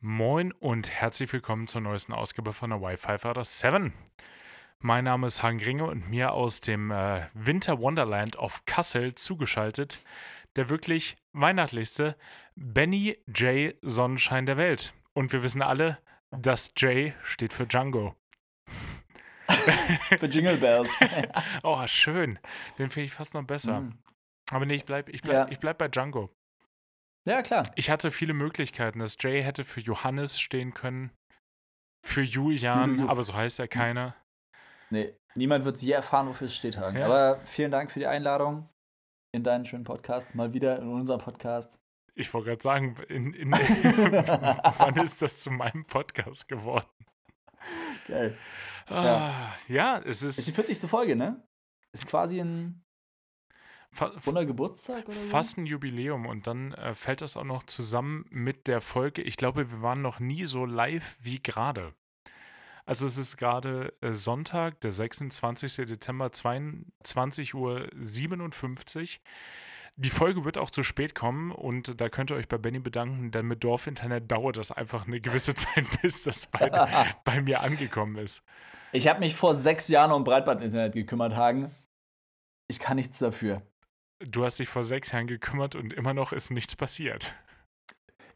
Moin und herzlich willkommen zur neuesten Ausgabe von der Wi-Fi Fighter 7. Mein Name ist Hagen Gringe und mir aus dem äh, Winter Wonderland of Kassel zugeschaltet der wirklich weihnachtlichste Benny J. Sonnenschein der Welt. Und wir wissen alle, das J steht für Django. für Jingle Bells. oh, schön. Den finde ich fast noch besser. Mm. Aber nee, ich bleibe ich bleib, ja. ich bleib bei Django. Ja, klar. Ich hatte viele Möglichkeiten. Das J hätte für Johannes stehen können, für Julian, aber so heißt ja hm. keiner. Nee, niemand wird je erfahren, wofür es steht, Hagen. Ja. Aber vielen Dank für die Einladung in deinen schönen Podcast, mal wieder in unserem Podcast. Ich wollte gerade sagen, in, in, wann ist das zu meinem Podcast geworden? Geil. Ah, ja. ja, es ist. Ist die 40. Folge, ne? Ist quasi ein Fa Wunder Geburtstag oder? Fast ein Jubiläum und dann äh, fällt das auch noch zusammen mit der Folge. Ich glaube, wir waren noch nie so live wie gerade. Also es ist gerade äh, Sonntag, der 26. Dezember, 22.57 Uhr. Die Folge wird auch zu spät kommen und da könnt ihr euch bei Benny bedanken, denn mit Dorfinternet dauert das einfach eine gewisse Zeit, bis das bei, bei mir angekommen ist. Ich habe mich vor sechs Jahren um Breitbandinternet gekümmert, Hagen. Ich kann nichts dafür. Du hast dich vor sechs Jahren gekümmert und immer noch ist nichts passiert.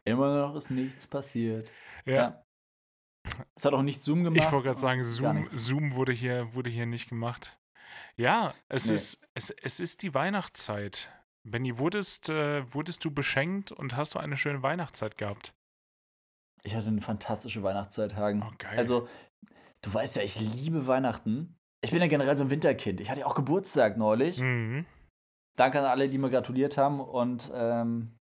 Immer noch ist nichts passiert. Ja. ja. Es hat auch nicht Zoom gemacht. Ich wollte gerade sagen, Zoom, Zoom wurde, hier, wurde hier nicht gemacht. Ja, es, nee. ist, es, es ist die Weihnachtszeit. Benny, wurdest, äh, wurdest du beschenkt und hast du eine schöne Weihnachtszeit gehabt? Ich hatte eine fantastische Weihnachtszeit, Hagen. Oh, geil. Also, du weißt ja, ich liebe Weihnachten. Ich bin ja generell so ein Winterkind. Ich hatte ja auch Geburtstag neulich. Mhm. Danke an alle, die mir gratuliert haben und ähm,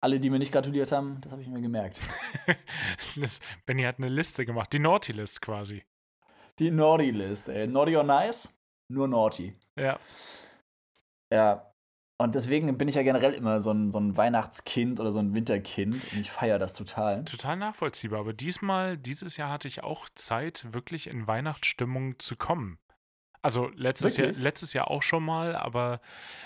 alle, die mir nicht gratuliert haben, das habe ich mir gemerkt. das, Benny hat eine Liste gemacht, die Naughty List quasi. Die Naughty List, ey. Naughty or nice? Nur Naughty. Ja. Ja. Und deswegen bin ich ja generell immer so ein, so ein Weihnachtskind oder so ein Winterkind und ich feiere das total. Total nachvollziehbar. Aber diesmal, dieses Jahr hatte ich auch Zeit, wirklich in Weihnachtsstimmung zu kommen. Also letztes Jahr, letztes Jahr auch schon mal, aber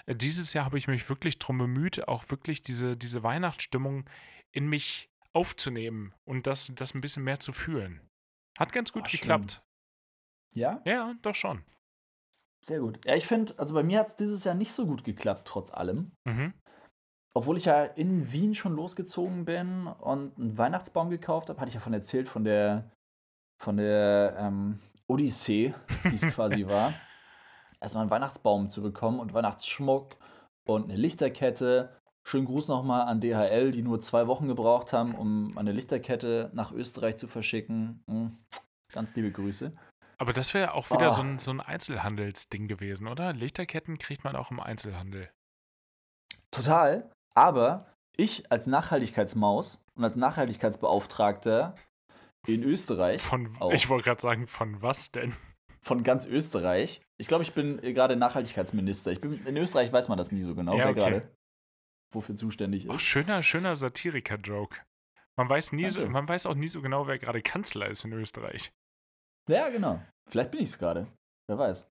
dieses Jahr habe ich mich wirklich darum bemüht, auch wirklich diese, diese Weihnachtsstimmung in mich aufzunehmen und das, das ein bisschen mehr zu fühlen. Hat ganz gut oh, geklappt. Ja? Ja, doch schon. Sehr gut. Ja, ich finde, also bei mir hat es dieses Jahr nicht so gut geklappt, trotz allem. Mhm. Obwohl ich ja in Wien schon losgezogen bin und einen Weihnachtsbaum gekauft habe, hatte ich ja von erzählt, von der, von der ähm, Odyssee, die es quasi war, erstmal einen Weihnachtsbaum zu bekommen und Weihnachtsschmuck und eine Lichterkette. Schönen Gruß nochmal an DHL, die nur zwei Wochen gebraucht haben, um eine Lichterkette nach Österreich zu verschicken. Hm, ganz liebe Grüße. Aber das wäre auch wieder oh. so, ein, so ein Einzelhandelsding gewesen, oder? Lichterketten kriegt man auch im Einzelhandel. Total. Aber ich als Nachhaltigkeitsmaus und als Nachhaltigkeitsbeauftragter in Österreich. Von, ich wollte gerade sagen, von was denn? Von ganz Österreich. Ich glaube, ich bin gerade Nachhaltigkeitsminister. Ich bin, in Österreich weiß man das nie so genau, ja, wer okay. gerade wofür zuständig ist. Ach, schöner, schöner Satiriker-Joke. Man weiß, nie so, man weiß auch nie so genau, wer gerade Kanzler ist in Österreich. Ja, genau. Vielleicht bin ich es gerade. Wer weiß.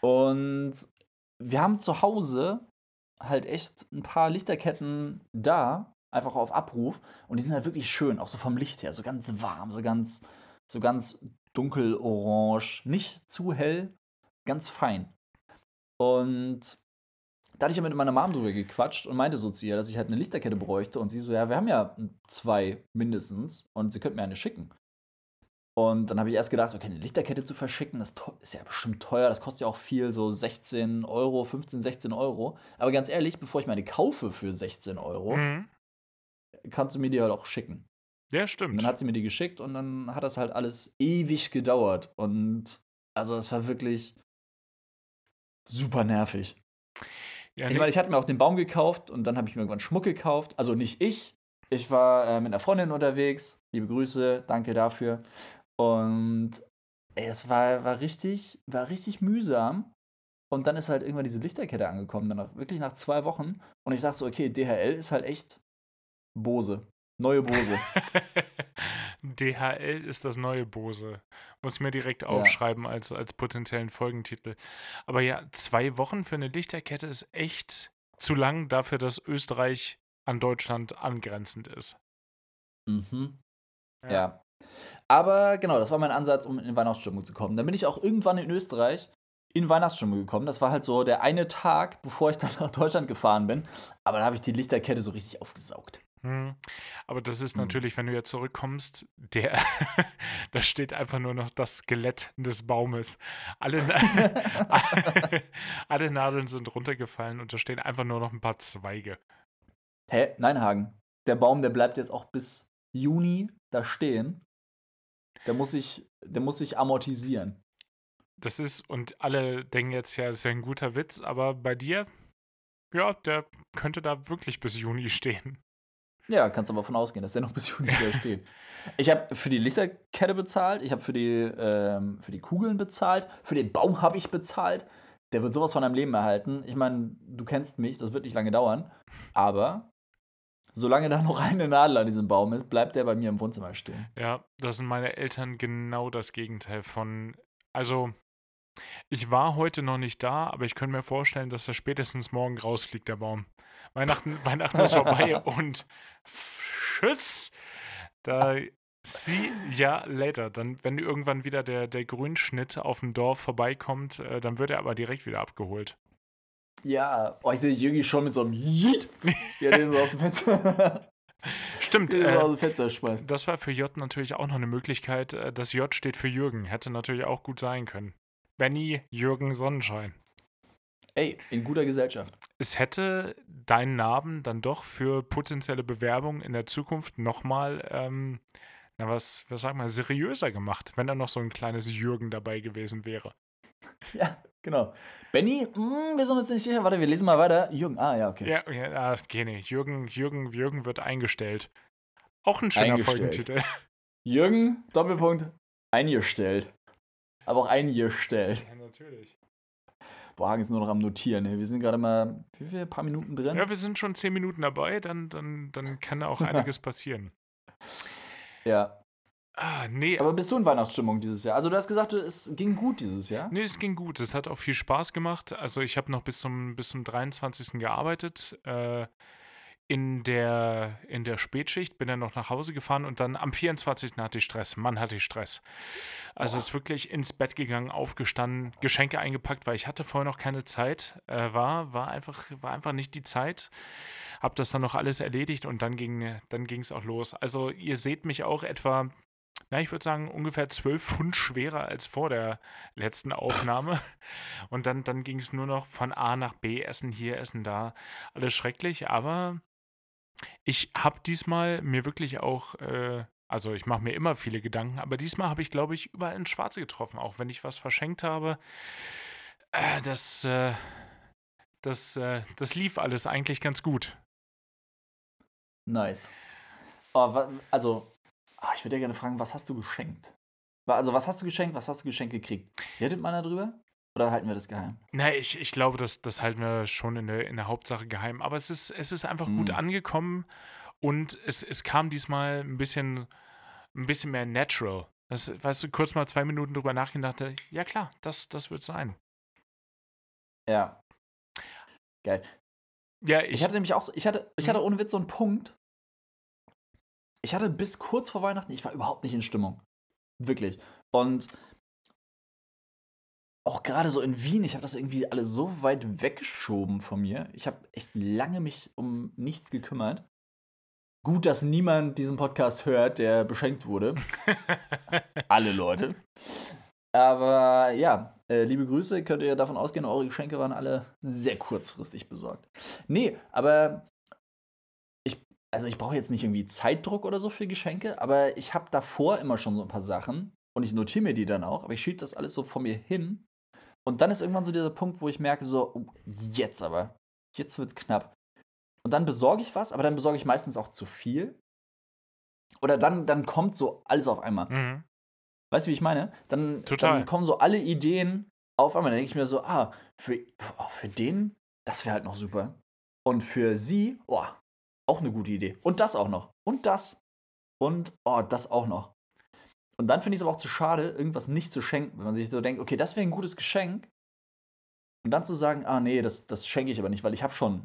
Und wir haben zu Hause halt echt ein paar Lichterketten da, einfach auf Abruf. Und die sind halt wirklich schön, auch so vom Licht her, so ganz warm, so ganz, so ganz dunkelorange, nicht zu hell, ganz fein. Und da hatte ich ja mit meiner Mom drüber gequatscht und meinte so zu ihr, dass ich halt eine Lichterkette bräuchte. Und sie so, ja, wir haben ja zwei mindestens und sie könnten mir eine schicken. Und dann habe ich erst gedacht, okay, eine Lichterkette zu verschicken, das ist ja bestimmt teuer, das kostet ja auch viel, so 16 Euro, 15, 16 Euro. Aber ganz ehrlich, bevor ich meine kaufe für 16 Euro, mhm kannst du mir die halt auch schicken. Ja, stimmt. Und dann hat sie mir die geschickt und dann hat das halt alles ewig gedauert. Und also es war wirklich super nervig. Ja, ich meine, ich hatte mir auch den Baum gekauft und dann habe ich mir irgendwann Schmuck gekauft. Also nicht ich. Ich war äh, mit einer Freundin unterwegs. Liebe Grüße, danke dafür. Und ey, es war, war, richtig, war richtig mühsam. Und dann ist halt irgendwann diese Lichterkette angekommen, dann auch wirklich nach zwei Wochen. Und ich dachte so, okay, DHL ist halt echt Bose. Neue Bose. DHL ist das neue Bose. Muss mir direkt aufschreiben ja. als, als potenziellen Folgentitel. Aber ja, zwei Wochen für eine Lichterkette ist echt zu lang dafür, dass Österreich an Deutschland angrenzend ist. Mhm. Ja. Ja. Aber genau, das war mein Ansatz, um in Weihnachtsstimmung zu kommen. Dann bin ich auch irgendwann in Österreich in Weihnachtsstimmung gekommen. Das war halt so der eine Tag, bevor ich dann nach Deutschland gefahren bin. Aber da habe ich die Lichterkette so richtig aufgesaugt. Hm. Aber das ist Hm. natürlich, wenn du jetzt zurückkommst, der, da steht einfach nur noch das Skelett des Baumes. Alle, alle Nadeln sind runtergefallen und da stehen einfach nur noch ein paar Zweige. Hä? Nein, Hagen. Der Baum, der bleibt jetzt auch bis Juni da stehen. Der muss sich, der muss sich amortisieren. Das ist, und alle denken jetzt, ja, das ist ja ein guter Witz, aber bei dir, ja, der könnte da wirklich bis Juni stehen. Ja, kannst aber von ausgehen, dass der noch bis Juni da steht. Ich habe für die Lichterkette bezahlt, ich habe für, die, ähm, für die Kugeln bezahlt, für den Baum habe ich bezahlt. Der wird sowas von deinem Leben erhalten. Ich meine, du kennst mich, das wird nicht lange dauern. Aber solange da noch eine Nadel an diesem Baum ist, bleibt der bei mir im Wohnzimmer stehen. Ja, da sind meine Eltern genau das Gegenteil von. Also, ich war heute noch nicht da, aber ich könnte mir vorstellen, dass er spätestens morgen rausfliegt, der Baum. Weihnachten, Weihnachten ist vorbei und tschüss. Da see ya later. Dann, wenn irgendwann wieder der, der Grünschnitt auf dem Dorf vorbeikommt, äh, dann wird er aber direkt wieder abgeholt. Ja, oh, ich sehe Jürgi schon mit so einem Yeet, ja, den so aus dem Fenster, Stimmt, den so äh, aus dem Fenster schmeißt. das war für J natürlich auch noch eine Möglichkeit. äh, Das J steht für Jürgen. Hätte natürlich auch gut sein können. Benny Jürgen Sonnenschein. Ey, in guter Gesellschaft. es hätte deinen Namen dann doch für potenzielle Bewerbung in der Zukunft nochmal, ähm, na was, was sag mal, seriöser gemacht, wenn da noch so ein kleines Jürgen dabei gewesen wäre. Ja, genau. Benny, hm, wir sind uns nicht sicher. Warte, wir lesen mal weiter. Jürgen, ah, ja, okay. Ja, ja ah, okay, nee. Jürgen, Jürgen, Jürgen wird eingestellt. Auch ein schöner. Folgentitel. Jürgen, Doppelpunkt, eingestellt. Aber auch eingestellt. Ja, natürlich. Boah, Hagen ist nur noch am Notieren. ey. Wir sind gerade mal, wie viel, paar Minuten drin? Ja, wir sind schon zehn Minuten dabei, dann, dann, dann kann da auch einiges passieren. Ja. Ah, nee, Aber bist du in Weihnachtsstimmung dieses Jahr? Also du hast gesagt, es ging gut dieses Jahr. Nee, es ging gut. Es hat auch viel Spaß gemacht. Also ich habe noch bis zum, bis zum 23. gearbeitet. Äh, in der, in der Spätschicht bin dann noch nach Hause gefahren und dann am 24. hatte ich Stress. Mann, hatte ich Stress. Also Boah. ist wirklich ins Bett gegangen, aufgestanden, Geschenke eingepackt, weil ich hatte vorher noch keine Zeit. Äh, war, war, einfach, war einfach nicht die Zeit. Hab das dann noch alles erledigt und dann ging dann es auch los. Also ihr seht mich auch etwa, na, ich würde sagen, ungefähr 12 Pfund schwerer als vor der letzten Aufnahme. Und dann, dann ging es nur noch von A nach B, Essen hier, Essen da. Alles schrecklich, aber ich habe diesmal mir wirklich auch, äh, also ich mache mir immer viele Gedanken, aber diesmal habe ich, glaube ich, überall ins Schwarze getroffen, auch wenn ich was verschenkt habe. Äh, das, äh, das, äh, das lief alles eigentlich ganz gut. Nice. Oh, also, ah, ich würde ja gerne fragen, was hast du geschenkt? Also, was hast du geschenkt, was hast du geschenkt gekriegt? Redet man darüber? Oder halten wir das geheim? Na, ich, ich glaube, das, das halten wir schon in der, in der Hauptsache geheim. Aber es ist, es ist einfach gut Mhm. angekommen und es, es kam diesmal ein bisschen, ein bisschen mehr natural. Das, weißt du, kurz mal zwei Minuten drüber nachgedacht, ja klar, das, das wird sein. Ja. Geil. Ja, Ich ich, hatte nämlich auch, so- ich hatte, ich Mhm. hatte ohne Witz so einen Punkt. Ich hatte bis kurz vor Weihnachten, ich war überhaupt nicht in Stimmung. Wirklich. Und auch gerade so in Wien, ich habe das irgendwie alles so weit weggeschoben von mir. Ich habe echt lange mich um nichts gekümmert. Gut, dass niemand diesen Podcast hört, der beschenkt wurde. Alle Leute. Aber ja, äh, liebe Grüße, könnt ihr davon ausgehen, eure Geschenke waren alle sehr kurzfristig besorgt. Nee, aber ich, also ich brauche jetzt nicht irgendwie Zeitdruck oder so für Geschenke, aber ich habe davor immer schon so ein paar Sachen und ich notiere mir die dann auch, aber ich schiebe das alles so vor mir hin. Und dann ist irgendwann so dieser Punkt, wo ich merke, so, oh, jetzt aber, jetzt wird's knapp. Und dann besorge ich was, aber dann besorge ich meistens auch zu viel. Oder dann, dann kommt so alles auf einmal. Mhm. Weißt du, wie ich meine? Dann, dann kommen so alle Ideen auf einmal. Dann denke ich mir so, ah, für, oh, für den, das wäre halt noch super. Und für sie, oh, auch eine gute Idee. Und das auch noch. Und das. Und, oh, das auch noch. Und dann finde ich es aber auch zu schade, irgendwas nicht zu schenken. Wenn man sich so denkt, okay, das wäre ein gutes Geschenk. Und dann zu sagen, ah, nee, das, das schenke ich aber nicht, weil ich habe schon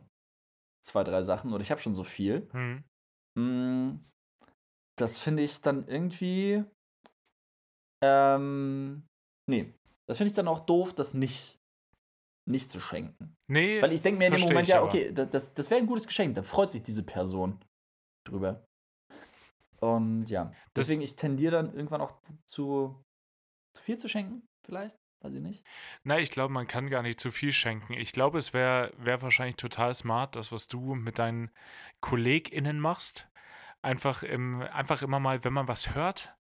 zwei, drei Sachen oder ich habe schon so viel. Mhm. Mm, das finde ich dann irgendwie. Ähm, nee, das finde ich dann auch doof, das nicht, nicht zu schenken. Nee, Weil ich denke mir in dem Moment, ja, okay, da- das, das wäre ein gutes Geschenk, da freut sich diese Person drüber. Und ja, Das- deswegen, ich tendiere dann irgendwann auch zu, zu viel zu schenken, vielleicht, weiß ich nicht. Na, ich glaube, man kann gar nicht zu viel schenken. Ich glaube, es wäre wär wahrscheinlich total smart, das, was du mit deinen KollegInnen machst. Einfach, im, einfach immer mal, wenn man was hört,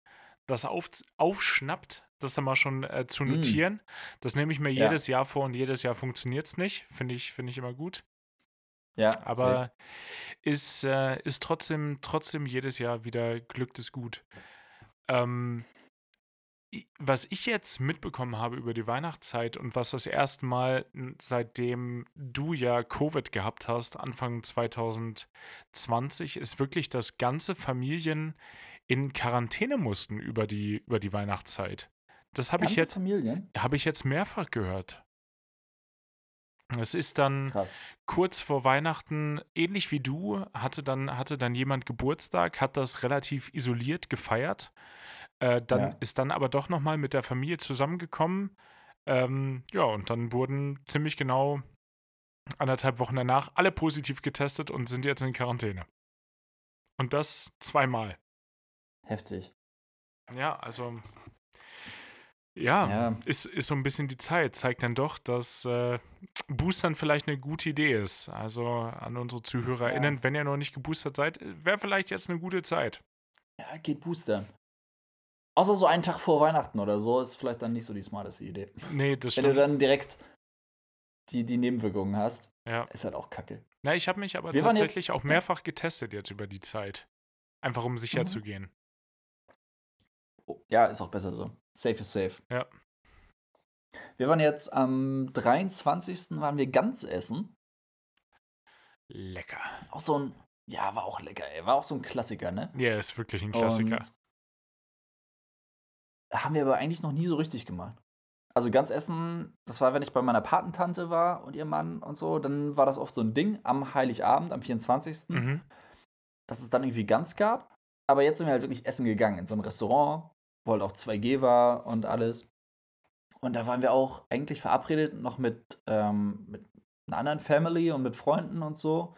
das auf, aufschnappt, das dann mal schon äh, zu Mm. notieren. Das nehme ich mir Ja. jedes Jahr vor und jedes Jahr funktioniert es nicht. Finde ich, finde ich immer gut. Ja, safe. Aber ist, äh, ist trotzdem, trotzdem jedes Jahr wieder Glück des Gut. Ähm, was ich jetzt mitbekommen habe über die Weihnachtszeit und was das erste Mal, seitdem du ja Covid gehabt hast, Anfang 2020, ist wirklich, dass ganze Familien in Quarantäne mussten über die, über die Weihnachtszeit. Das habe ich, jetzt- habe ich jetzt mehrfach gehört. Es ist dann Krass. kurz vor Weihnachten, ähnlich wie du, hatte dann, hatte dann jemand Geburtstag, hat das relativ isoliert gefeiert. Äh, dann Ja. ist dann aber doch nochmal mit der Familie zusammengekommen. Ähm, ja, und dann wurden ziemlich genau anderthalb Wochen danach alle positiv getestet und sind jetzt in Quarantäne. Und das zweimal. Heftig. Ja, also. Ja, Ja. Ist, ist so ein bisschen die Zeit. Zeigt dann doch, dass äh, Boostern vielleicht eine gute Idee ist. Also an unsere ZuhörerInnen, wenn ihr noch nicht geboostert seid, wäre vielleicht jetzt eine gute Zeit. Ja, geht boostern. Außer so einen Tag vor Weihnachten oder so ist vielleicht dann nicht so die smarteste Idee. Nee, das Wenn du stimmt. dann direkt die, die Nebenwirkungen hast, Ja. ist halt auch kacke. Na, ich habe mich aber Wir tatsächlich auch mehrfach getestet jetzt über die Zeit. Einfach um sicher Mhm. zu gehen. Oh, ja, ist auch besser so. Safe is safe. Ja. Wir waren jetzt am 23. waren wir ganz essen. Lecker. Auch so ein, ja, war auch lecker, ey. War auch so ein Klassiker, ne? Ja, ist wirklich ein Klassiker. Und haben wir aber eigentlich noch nie so richtig gemacht. Also ganz essen, das war, wenn ich bei meiner Patentante war und ihr Mann und so, dann war das oft so ein Ding am Heiligabend, am 24. Mhm. dass es dann irgendwie ganz gab. Aber jetzt sind wir halt wirklich essen gegangen in so ein Restaurant, wo halt auch 2G war und alles. Und da waren wir auch eigentlich verabredet noch mit, ähm, mit einer anderen Family und mit Freunden und so.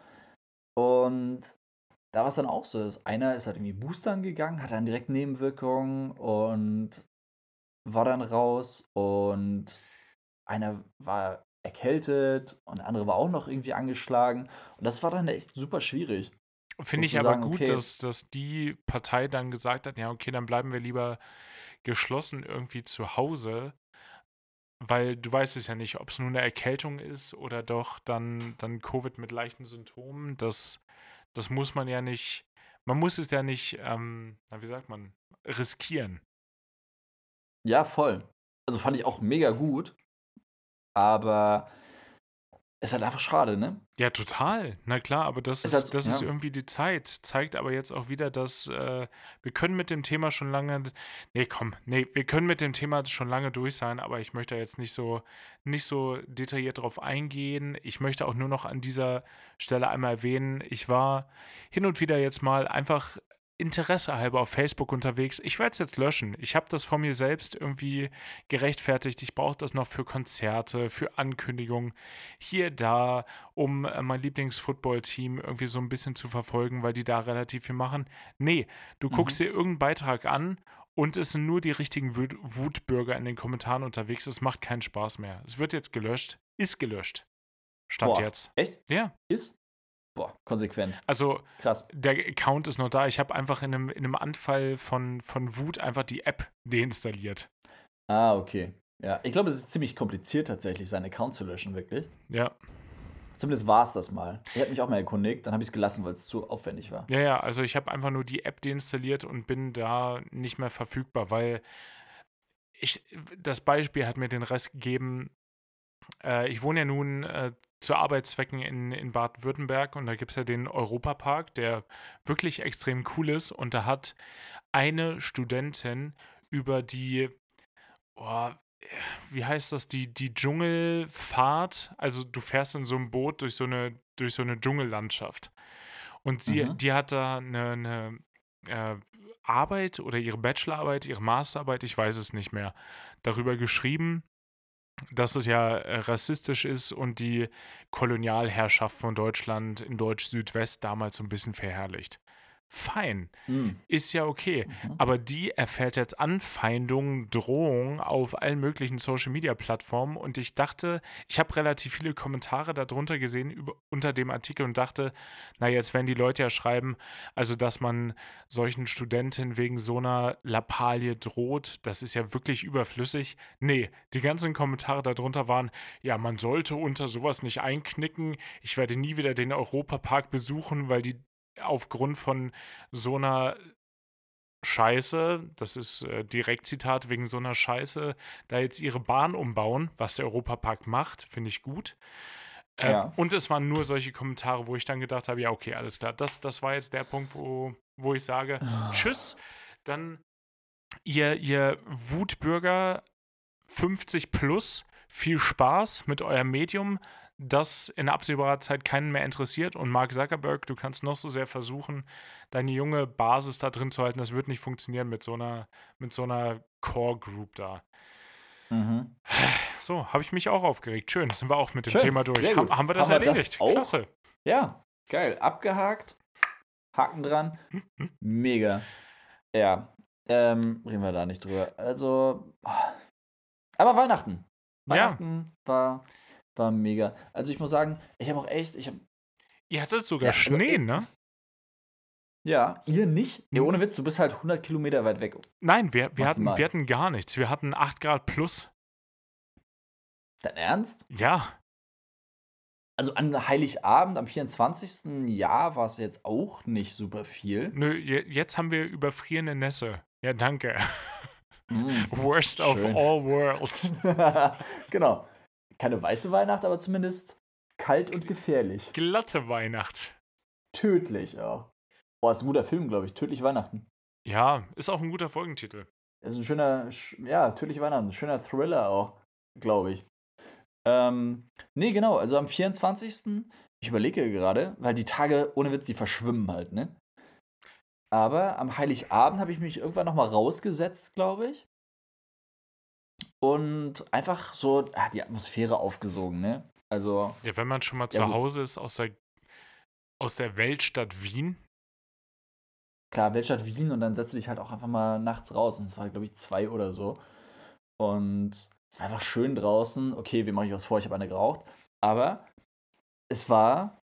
Und da war es dann auch so. dass Einer ist halt irgendwie boostern gegangen, hat dann direkt Nebenwirkungen und war dann raus. Und einer war erkältet und der andere war auch noch irgendwie angeschlagen. Und das war dann echt super schwierig. Finde ich aber gut, okay. dass, dass die Partei dann gesagt hat, ja, okay, dann bleiben wir lieber geschlossen irgendwie zu Hause, weil du weißt es ja nicht, ob es nur eine Erkältung ist oder doch dann, dann Covid mit leichten Symptomen. Das, das muss man ja nicht, man muss es ja nicht, ähm, na, wie sagt man, riskieren. Ja, voll. Also fand ich auch mega gut. Aber ist halt einfach schade, ne? Ja, total. Na klar, aber das Ist ist, halt das ist ja. irgendwie die Zeit. Zeigt aber jetzt auch wieder, dass äh, wir können mit dem Thema schon lange. Nee, komm, nee, wir können mit dem Thema schon lange durch sein, aber ich möchte jetzt nicht so, nicht so detailliert drauf eingehen. Ich möchte auch nur noch an dieser Stelle einmal erwähnen, ich war hin und wieder jetzt mal einfach Interesse halber auf Facebook unterwegs. Ich werde es jetzt löschen. Ich habe das von mir selbst irgendwie gerechtfertigt. Ich brauche das noch für Konzerte, für Ankündigungen hier, da, um äh, mein Lieblings-Football-Team irgendwie so ein bisschen zu verfolgen, weil die da relativ viel machen. Nee, du guckst dir irgendeinen Beitrag an und es sind nur die richtigen Wut Wutbürger in den Kommentaren unterwegs. Es macht keinen Spaß mehr. Es wird jetzt gelöscht. Ist gelöscht. Stand Boah. jetzt. Echt? Ja. Ist? Boah, konsequent. Also Krass. der Account ist noch da. Ich habe einfach in einem, in einem Anfall von, von Wut einfach die App deinstalliert. Ah, okay. Ja, ich glaube, es ist ziemlich kompliziert tatsächlich, seinen Account zu löschen, wirklich. Ja. Zumindest war es das mal. Ich habe mich auch mal erkundigt, dann habe ich es gelassen, weil es zu aufwendig war. Ja, ja, also ich habe einfach nur die App deinstalliert und bin da nicht mehr verfügbar, weil ich, das Beispiel hat mir den Rest gegeben. Äh, ich wohne ja nun äh, zu Arbeitszwecken in, in Baden-Württemberg und da gibt es ja den Europapark, der wirklich extrem cool ist und da hat eine Studentin über die, oh, wie heißt das, die, die Dschungelfahrt, also du fährst in so einem Boot durch so eine, durch so eine Dschungellandschaft. Und sie, Mhm. die hat da eine, eine äh, Arbeit oder ihre Bachelorarbeit, ihre Masterarbeit, ich weiß es nicht mehr, darüber geschrieben, dass es ja äh, rassistisch ist und die Kolonialherrschaft von Deutschland in Deutsch-Südwest damals so ein bisschen verherrlicht fein. Hm. Ist ja okay. Mhm. Aber die erfährt jetzt Anfeindungen, Drohungen auf allen möglichen Social-Media-Plattformen. Und ich dachte, ich habe relativ viele Kommentare darunter gesehen über, unter dem Artikel und dachte, na, jetzt werden die Leute ja schreiben, also dass man solchen Studenten wegen so einer Lappalie droht, das ist ja wirklich überflüssig. Nee, die ganzen Kommentare darunter waren, ja, man sollte unter sowas nicht einknicken. Ich werde nie wieder den Europapark besuchen, weil die aufgrund von so einer Scheiße, das ist äh, Direktzitat wegen so einer Scheiße, da jetzt ihre Bahn umbauen, was der Europapark macht, finde ich gut. Äh, Ja. Und es waren nur solche Kommentare, wo ich dann gedacht habe, ja, okay, alles klar. Das, das war jetzt der Punkt, wo, wo ich sage, tschüss. Dann ihr, ihr Wutbürger 50 plus, viel Spaß mit eurem Medium, das in absehbarer Zeit keinen mehr interessiert. Und Mark Zuckerberg, du kannst noch so sehr versuchen, deine junge Basis da drin zu halten. Das wird nicht funktionieren mit so einer, mit so einer Core Group da. Mhm. So, habe ich mich auch aufgeregt. Schön, sind wir auch mit dem Schön, Thema durch. sehr Haben, wir das Haben wir das erledigt? auch? Klasse. Ja, geil. Abgehakt. Haken dran. Hm, Mega. Ja, ähm, reden wir da nicht drüber. Also, ah. aber Weihnachten. Ja. Weihnachten war, war mega. Also ich muss sagen, ich habe auch echt, ich habe, Ihr hattet sogar Ja, also Schnee, ich- ne? ja, ihr nicht? Ja, Mhm. ohne Witz, du bist halt 100 Kilometer weit weg. Nein, wir, wir, hatten, wir hatten gar nichts. Wir hatten 8 Grad plus. Dein Ernst? Ja, Also an Heiligabend, am 24. Jahr war es jetzt auch nicht super viel. nö, je- jetzt haben wir überfrierende Nässe. Ja, danke. Mm. Worst of Schön. all worlds. genau. Keine weiße Weihnacht, aber zumindest kalt und gefährlich. Glatte Weihnacht. Tödlich auch. Boah, ist ein guter Film, glaube ich. Tödlich Weihnachten. Ja, ist auch ein guter Folgentitel. Ist ein schöner, sch- ja, Tödlich Weihnachten. Ein schöner Thriller auch, glaube ich. Ähm, nee, genau. Also am 24. Ich überlege gerade, weil die Tage, ohne Witz, die verschwimmen halt, ne? Aber am Heiligabend habe ich mich irgendwann noch mal rausgesetzt, glaube ich. Und einfach so ah, die Atmosphäre aufgesogen, ne? Also, Ja, wenn man schon mal Ja, zu. Hause ist aus der, aus der Weltstadt Wien. klar, Weltstadt Wien und dann setzt du dich halt auch einfach mal nachts raus. Und es war, glaube ich, zwei oder so. Und es war einfach schön draußen. Okay, wie mache ich was vor? Ich habe eine geraucht. Aber es war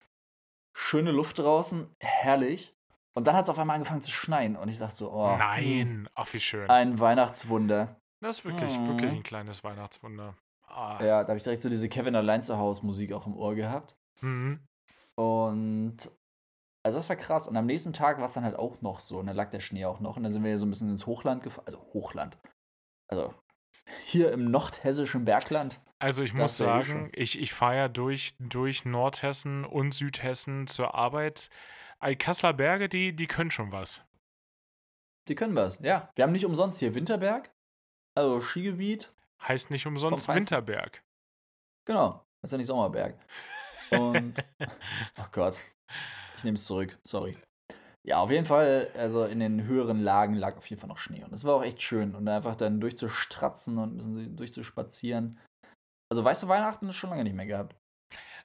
schöne Luft draußen, herrlich. Und dann hat es auf einmal angefangen zu schneien. Und ich dachte so, oh, hm, Nein, ach wie schön. ein Weihnachtswunder. Das ist wirklich, Mhm. wirklich ein kleines Weihnachtswunder. Ah. Ja, da habe ich direkt so diese Kevin allein zu Hause Musik auch im Ohr gehabt. Mhm. Und also das war krass. Und am nächsten Tag war es dann halt auch noch so. Und dann lag der Schnee auch noch. Und dann sind wir hier so ein bisschen ins Hochland gefahren. Also Hochland. Also hier im nordhessischen Bergland. Also ich muss ja eh sagen, ich, ich fahre ja durch, durch Nordhessen und Südhessen zur Arbeit. Alkassler Berge, die, die können schon was. Die können was. Ja. Wir haben nicht umsonst hier Winterberg. Also Skigebiet. Heißt nicht umsonst. Winterberg. Genau. Das ist ja nicht Sommerberg. Und. oh Gott. Ich nehme es zurück. Sorry. Ja, auf jeden Fall, also in den höheren Lagen lag auf jeden Fall noch Schnee. Und es war auch echt schön. Und einfach dann durchzustratzen und ein bisschen durchzuspazieren. Also weiße Weihnachten ist schon lange nicht mehr gehabt.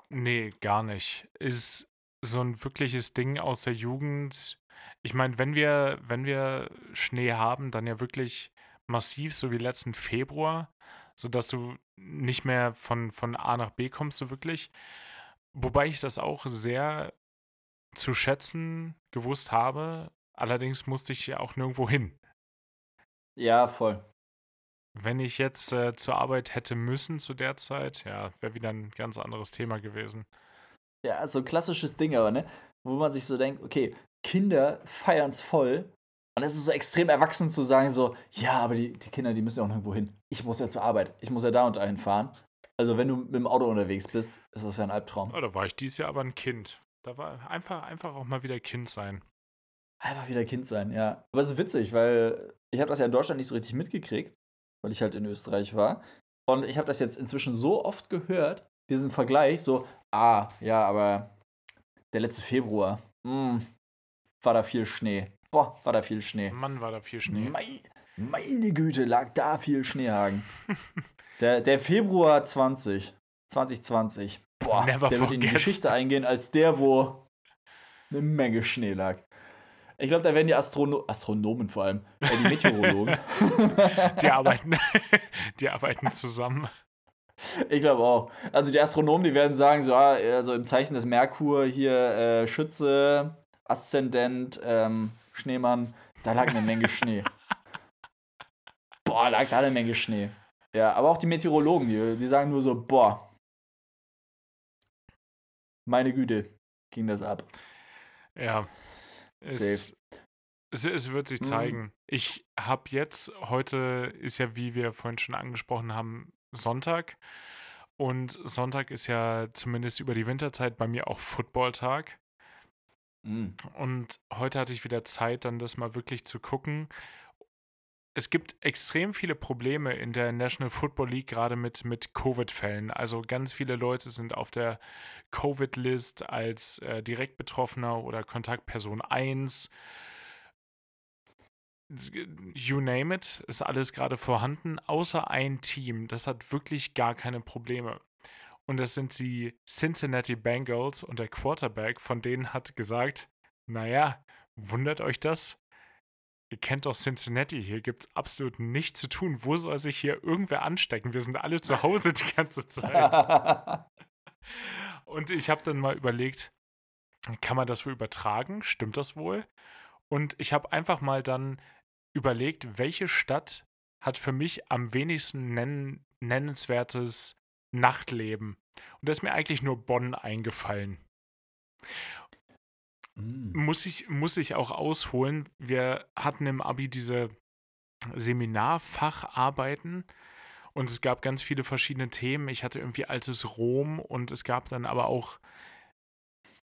Nee, gar nicht. Ist so ein wirkliches Ding aus der Jugend. Ich meine, wenn wir, wenn wir Schnee haben, dann ja wirklich massiv, so wie letzten Februar, sodass du nicht mehr von, von A nach B kommst, so wirklich. Wobei ich das auch sehr zu schätzen gewusst habe. Allerdings musste ich ja auch nirgendwo hin. Ja, voll. Wenn ich jetzt äh, zur Arbeit hätte müssen zu der Zeit, ja, wäre wieder ein ganz anderes Thema gewesen. Ja, so ein klassisches Ding aber, ne? Wo man sich so denkt, okay, Kinder feiern es voll. Und es ist so extrem erwachsen zu sagen, so, ja, aber die, die Kinder, die müssen ja auch nirgendwo hin. Ich muss ja zur Arbeit. Ich muss ja da und dahin fahren. Also, wenn du mit dem Auto unterwegs bist, ist das ja ein Albtraum. Oh, da war ich dieses Jahr aber ein Kind. Da war einfach, einfach auch mal wieder Kind sein. Einfach wieder Kind sein, ja. Aber es ist witzig, weil ich habe das ja in Deutschland nicht so richtig mitgekriegt, weil ich halt in Österreich war. Und ich habe das jetzt inzwischen so oft gehört, diesen Vergleich, so, ah, ja, aber der letzte Februar, mh, war da viel Schnee. Boah, war da viel Schnee. Mann, war da viel Schnee. Mei, meine Güte, lag da viel Schneehagen. der, der Februar 20, 2020. Boah, Never der wird in die forget. Geschichte eingehen als der, wo eine Menge Schnee lag. Ich glaube, da werden die Astrono Astronomen vor allem, äh, die Meteorologen. Die arbeiten, die arbeiten zusammen. ich glaube auch. Also die Astronomen, die werden sagen, so, ah, also im Zeichen des Merkur hier äh, Schütze, Aszendent, ähm, Schneemann, da lag eine Menge Schnee. Boah, lag da eine Menge Schnee. Ja, aber auch die Meteorologen, die, die sagen nur so, boah, meine Güte, ging das ab. Ja. Es, es, es wird sich Mhm. zeigen. Ich habe jetzt, heute ist ja, wie wir vorhin schon angesprochen haben, Sonntag. Und Sonntag ist ja zumindest über die Winterzeit bei mir auch Footballtag. Mhm. Und heute hatte ich wieder Zeit, dann das mal wirklich zu gucken. Es gibt extrem viele Probleme in der National Football League, gerade mit, mit Covid-Fällen. Also ganz viele Leute sind auf der Covid-List als äh, Direktbetroffener oder Kontaktperson 1. You name it, ist alles gerade vorhanden, außer ein Team. Das hat wirklich gar keine Probleme. Und das sind die Cincinnati Bengals und der Quarterback von denen hat gesagt, naja, wundert euch das? Ihr kennt doch Cincinnati, hier gibt es absolut nichts zu tun. Wo soll sich hier irgendwer anstecken? Wir sind alle zu Hause die ganze Zeit. Und ich habe dann mal überlegt, kann man das wohl übertragen? Stimmt das wohl? Und ich habe einfach mal dann überlegt, welche Stadt hat für mich am wenigsten nennen, nennenswertes Nachtleben. Und da ist mir eigentlich nur Bonn eingefallen. Mhm. Muss ich, muss ich auch ausholen. Wir hatten im Abi diese Seminarfacharbeiten und es gab ganz viele verschiedene Themen. Ich hatte irgendwie altes Rom und es gab dann aber auch,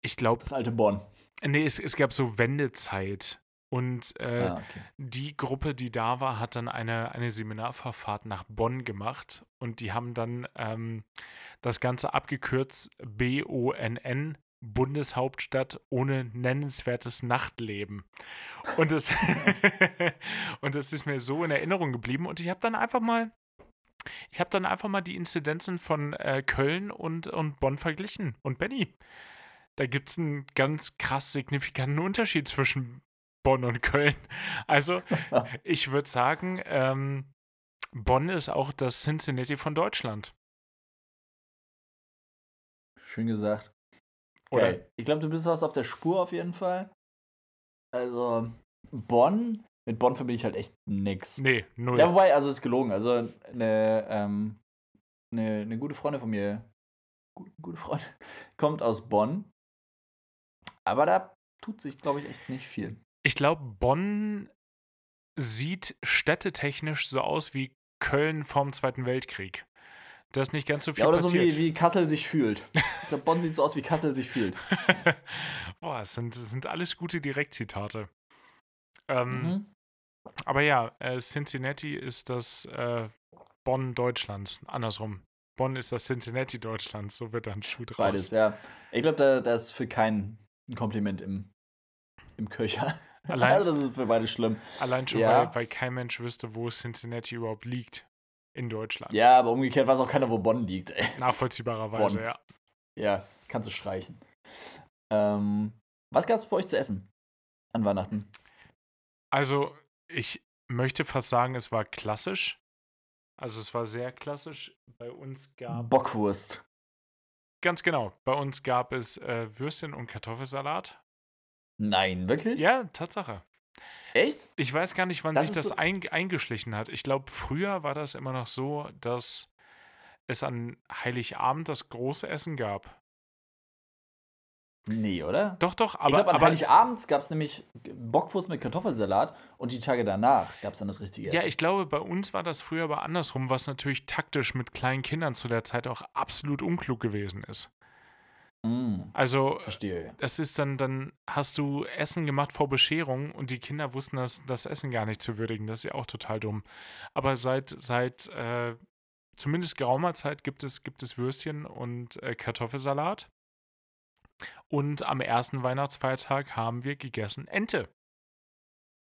ich glaube, Das alte Bonn. nee, es, es gab so Wendezeit. Und äh, ah, okay. die Gruppe, die da war, hat dann eine, eine Seminarverfahrt nach Bonn gemacht und die haben dann ähm, das Ganze abgekürzt BONN, Bundeshauptstadt ohne nennenswertes Nachtleben. Und das, und das ist mir so in Erinnerung geblieben und ich habe dann einfach mal, ich habe dann einfach mal die Inzidenzen von äh, Köln und, und Bonn verglichen. Und Benny, da gibt es einen ganz krass signifikanten Unterschied zwischen Bonn und Köln. Also, ich würde sagen, ähm, Bonn ist auch das Cincinnati von Deutschland. Schön gesagt. Oder? Geil. Ich glaube, du bist was auf der Spur auf jeden Fall. Also, Bonn, mit Bonn verbinde ich halt echt nix. Nee, null. Ja, wobei, also ist gelogen. Also eine, ähm, eine, eine gute Freundin von mir, gu- gute Freundin, kommt aus Bonn. Aber da tut sich, glaube ich, echt nicht viel. Ich glaube, Bonn sieht städtetechnisch so aus wie Köln vorm Zweiten Weltkrieg. Da ist nicht ganz so viel Ja, oder so passiert. wie, wie Kassel sich fühlt. Ich glaube, Bonn sieht so aus, wie Kassel sich fühlt. Boah, es sind, sind alles gute Direktzitate. Ähm, Mhm. Aber ja, äh, Cincinnati ist das äh, Bonn Deutschlands. Andersrum. Bonn ist das Cincinnati Deutschlands. So wird dann Schuh draus. Beides, ja. Ich glaube, da, da ist für keinen ein Kompliment im, im Köcher. Allein- also das ist für beide schlimm. Allein schon, Ja. weil, weil kein Mensch wüsste, wo Cincinnati überhaupt liegt. In Deutschland. Ja, aber umgekehrt weiß auch keiner, wo Bonn liegt. Ey. Nachvollziehbarerweise, Bonn. ja. Ja, kannst du streichen. Ähm, was gab es bei euch zu essen an Weihnachten? Also, ich möchte fast sagen, es war klassisch. Also, es war sehr klassisch. Bei uns gab. Bockwurst. Ganz genau. Bei uns gab es äh, Würstchen und Kartoffelsalat. Nein, wirklich? Ja, Tatsache. Echt? Ich weiß gar nicht, wann Das sich das so- ein, eingeschlichen hat. Ich glaube, früher war das immer noch so, dass es an Heiligabend das große Essen gab. Nee, oder? Doch, doch, ich aber, glaube, an aber Heiligabend gab es nämlich Bockwurst mit Kartoffelsalat und die Tage danach gab es dann das richtige Essen. ja, ich glaube, bei uns war das früher aber andersrum, was natürlich taktisch mit kleinen Kindern zu der Zeit auch absolut unklug gewesen ist. Mm, Also, verstehe. das ist dann, dann hast du Essen gemacht vor Bescherung und die Kinder wussten das, das Essen gar nicht zu würdigen. Das ist ja auch total dumm. Aber seit, seit äh, zumindest geraumer Zeit gibt es, gibt es Würstchen und äh, Kartoffelsalat. Und am ersten Weihnachtsfeiertag haben wir gegessen Ente.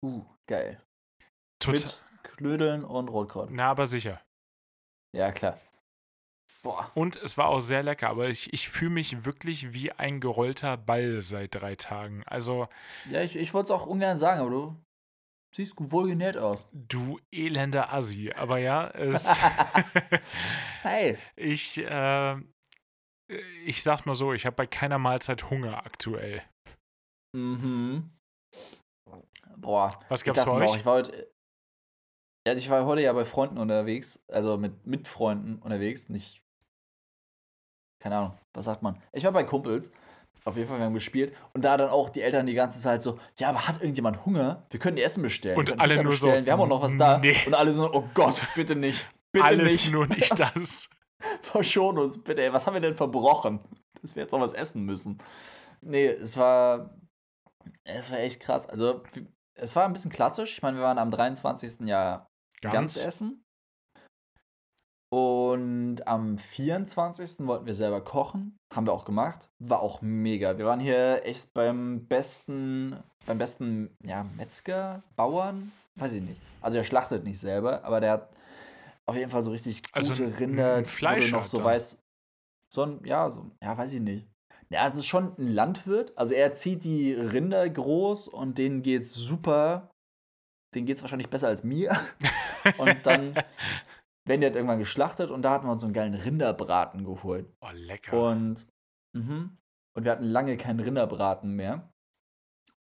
Uh, geil. Total. Mit Knödeln und Rotkraut. Na, aber sicher. Ja, klar. Boah. Und es war auch sehr lecker, aber ich, ich fühle mich wirklich wie ein gerollter Ball seit drei Tagen. Also, Ja, ich, ich wollte es auch ungern sagen, aber du siehst gut wohl genährt aus. du elender Assi. Aber ja, es, Hey. ich, äh, ich sag mal so, ich habe bei keiner Mahlzeit Hunger aktuell. Mhm. Boah. Was gab's bei euch? ich war heute. Also ich war heute ja bei Freunden unterwegs, also mit, mit Freunden unterwegs, nicht. Keine Ahnung, was sagt man? Ich war bei Kumpels. Auf jeden Fall, wir haben gespielt. Und da dann auch die Eltern die ganze Zeit so, ja, aber hat irgendjemand Hunger? Wir können Essen bestellen. Und alle nur so, bestellen. Wir haben auch noch was da. nee. Und alle so, oh Gott, bitte nicht. Bitte Alles nicht. nur nicht das. Verschon uns, bitte. Ey, was haben wir denn verbrochen? Dass wir jetzt noch was essen müssen. Nee, es war. Es war echt krass. Also, es war ein bisschen klassisch. Ich meine, wir waren am 23. ja ganz, essen. Und am 24. wollten wir selber kochen. Haben wir auch gemacht. War auch mega. Wir waren hier echt beim besten, beim besten, ja, Metzger, Bauern. Weiß ich nicht. Also er schlachtet nicht selber, aber der hat auf jeden Fall so richtig gute Also Rinder, du noch so weißt, so ein, ja, so, ja, weiß ich nicht. Ja, es ist schon ein Landwirt. Also er zieht die Rinder groß und denen geht's super. Denen geht's wahrscheinlich besser als mir. Und dann werden die halt irgendwann geschlachtet und da hatten wir uns so einen geilen Rinderbraten geholt. Oh, lecker. Und, mhm. und wir hatten lange keinen Rinderbraten mehr.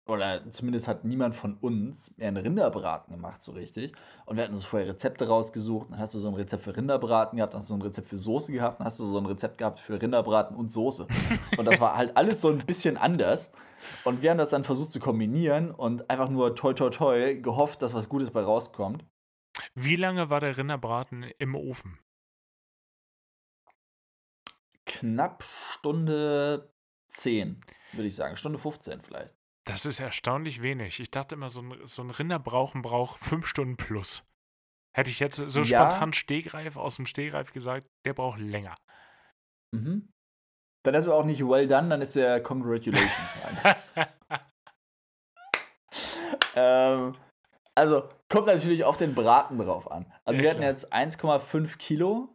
Oder zumindest hat niemand von uns mehr einen Rinderbraten gemacht, so richtig. Und wir hatten uns vorher Rezepte rausgesucht. Dann hast du so ein Rezept für Rinderbraten gehabt, dann hast du so ein Rezept für Soße gehabt, dann hast du so ein Rezept gehabt für Rinderbraten und Soße. Und das war halt alles so ein bisschen anders. Und wir haben das dann versucht zu kombinieren und einfach nur toi toi toi gehofft, dass was Gutes bei rauskommt. Wie lange war der Rinderbraten im Ofen? Knapp Stunde 10, würde ich sagen. Stunde 15 vielleicht. Das ist erstaunlich wenig. Ich dachte immer, so ein, so ein Rinderbrauchen braucht fünf Stunden plus. Hätte ich jetzt so Ja. spontan Stegreif aus dem Stegreif gesagt, der braucht länger. Mhm. Dann ist er auch nicht well done, dann ist er Congratulations. Ähm, also, kommt natürlich auf den Braten drauf an. Also, Ja, wir hatten klar. jetzt 1,5 Kilo.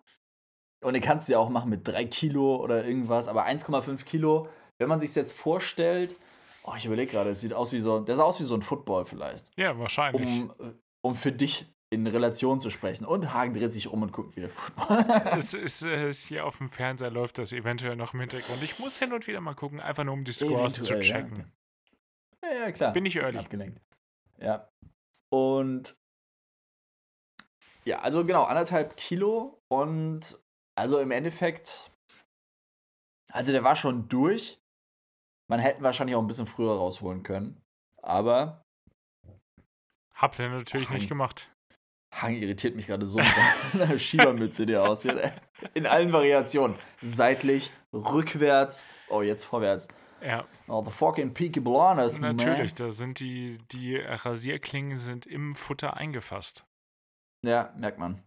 Und den kannst du ja auch machen mit 3 Kilo oder irgendwas. Aber 1,5 Kilo, wenn man sich jetzt vorstellt, oh, ich überlege gerade, es sieht aus wie so, der sah aus wie so ein Football vielleicht. ja, wahrscheinlich. Um, äh, um für dich in Relation zu sprechen. Und Hagen dreht sich um und guckt wieder Football. es ist, äh, es hier auf dem Fernseher läuft das eventuell noch im Hintergrund. Ich muss hin und wieder mal gucken, einfach nur um die Scores zu Eventuell, ja. checken. Ja, ja, klar. Bin ich abgelenkt. Ja. Und ja, also genau, anderthalb Kilo und also im Endeffekt, also der war schon durch. Man hätte wahrscheinlich auch ein bisschen früher rausholen können. Aber Habt ihr natürlich Ach, nicht gemacht. Hang irritiert mich gerade so mit seiner Schiebermütze, die er aussieht. In allen Variationen. Seitlich, rückwärts, oh, jetzt vorwärts. Ja, Oh, the fucking Peaky Blinders, man. natürlich. Da sind die, die Rasierklingen sind im Futter eingefasst. Ja, merkt man.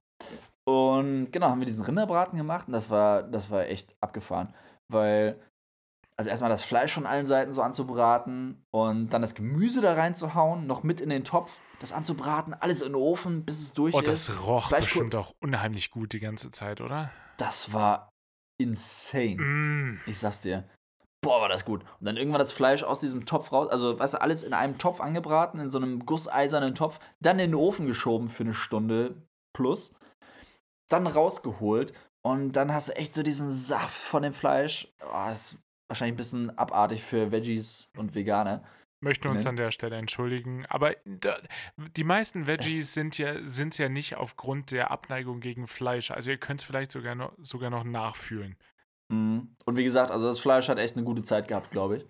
Und genau, haben wir diesen Rinderbraten gemacht und das war, das war echt abgefahren. Weil, also erstmal das Fleisch von allen Seiten so anzubraten und dann das Gemüse da reinzuhauen, noch mit in den Topf, das anzubraten, alles in den Ofen, bis es durch Oh, ist. das roch Fleisch bestimmt kurz- auch unheimlich gut die ganze Zeit, oder? Das war insane. Mm. Ich sag's dir. Boah, war das gut. Und dann irgendwann das Fleisch aus diesem Topf raus, also weißt du, alles in einem Topf angebraten, in so einem gusseisernen Topf, dann in den Ofen geschoben für eine Stunde plus, dann rausgeholt und dann hast du echt so diesen Saft von dem Fleisch. Oh, ist wahrscheinlich ein bisschen abartig für Veggies und Veganer. Möchten uns Ne? an der Stelle entschuldigen. Aber da, die meisten Veggies Es- sind ja, sind ja nicht aufgrund der Abneigung gegen Fleisch. Also ihr könnt es vielleicht sogar noch, sogar noch nachfühlen. Mhm. Und wie gesagt, also das Fleisch hat echt eine gute Zeit gehabt, glaube ich.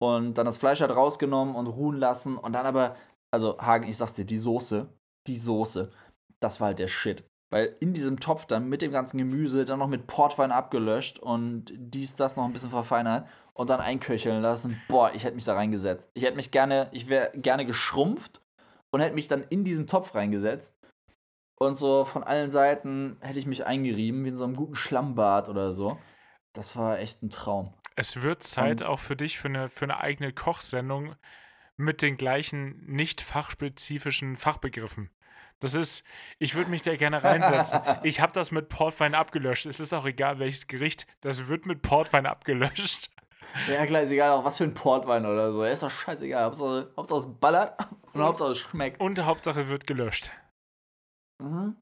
Und dann das Fleisch hat rausgenommen und ruhen lassen und dann aber, also Hagen, ich sag's dir, die Soße, die Soße, das war halt der Shit. Weil in diesem Topf dann mit dem ganzen Gemüse, dann noch mit Portwein abgelöscht und dies, das noch ein bisschen verfeinert und dann einköcheln lassen. Boah, ich hätte mich da reingesetzt. Ich hätte mich gerne, ich wäre gerne geschrumpft und hätte mich dann in diesen Topf reingesetzt. Und so von allen Seiten hätte ich mich eingerieben, wie in so einem guten Schlammbad oder so. Das war echt ein Traum. Es wird Zeit Und- auch für dich für eine, für eine eigene Kochsendung mit den gleichen nicht fachspezifischen Fachbegriffen. Das ist, ich würde mich da gerne reinsetzen. Ich habe das mit Portwein abgelöscht. Es ist auch egal, welches Gericht, das wird mit Portwein abgelöscht. Ja, klar, ist egal, auch was für ein Portwein oder so. Ist doch scheißegal. Hauptsache, Hauptsache es ballert und Hauptsache es schmeckt. Und Hauptsache wird gelöscht. Mhm.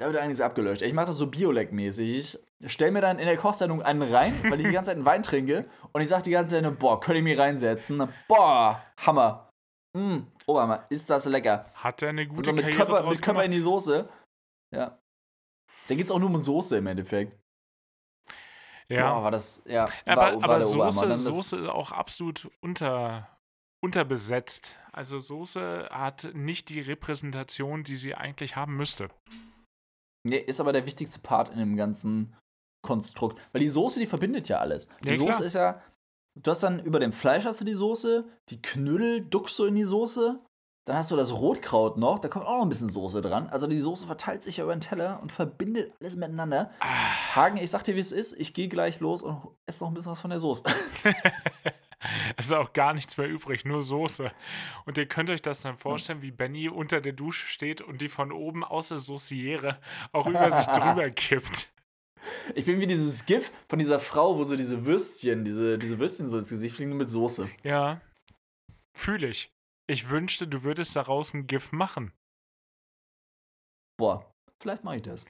Da wird einiges abgelöscht. Ich mache das so Biolek-mäßig. Ich stelle mir dann in der Kochsendung einen rein, weil ich die ganze Zeit einen Wein trinke. Und ich sage die ganze Zeit, nur, boah, könnte ich mich reinsetzen? Boah, Hammer. Mm, Oberhammer, ist das lecker. Hat er eine Und gute so mit Karriere Körper, mit Körper in die? Soße. Ja. Da geht es auch nur um Soße im Endeffekt. Ja. Boah, war das, ja. aber war, aber war der Soße, Soße auch absolut unter, unterbesetzt. Also Soße hat nicht die Repräsentation, die sie eigentlich haben müsste. Nee, ist aber der wichtigste Part in dem ganzen Konstrukt. Weil die Soße, die verbindet ja alles. Die Ja, Soße klar. ist ja. Du hast dann über dem Fleisch hast du die Soße, die Knödel duckst du in die Soße, dann hast du das Rotkraut noch, da kommt auch noch ein bisschen Soße dran. Also die Soße verteilt sich ja über den Teller und verbindet alles miteinander. Ah, Hagen, ich sag dir, wie es ist, ich gehe gleich los und esse noch ein bisschen was von der Soße. es ist auch gar nichts mehr übrig, nur Soße. Und ihr könnt euch das dann vorstellen, wie Benny unter der Dusche steht und die von oben aus der Sauciere auch über sich drüber kippt. Ich bin wie dieses GIF von dieser Frau, wo so diese Würstchen, diese, diese Würstchen so ins Gesicht fliegen nur mit Soße. Ja, fühle ich. Ich wünschte, du würdest daraus ein GIF machen. Boah, vielleicht mache ich das.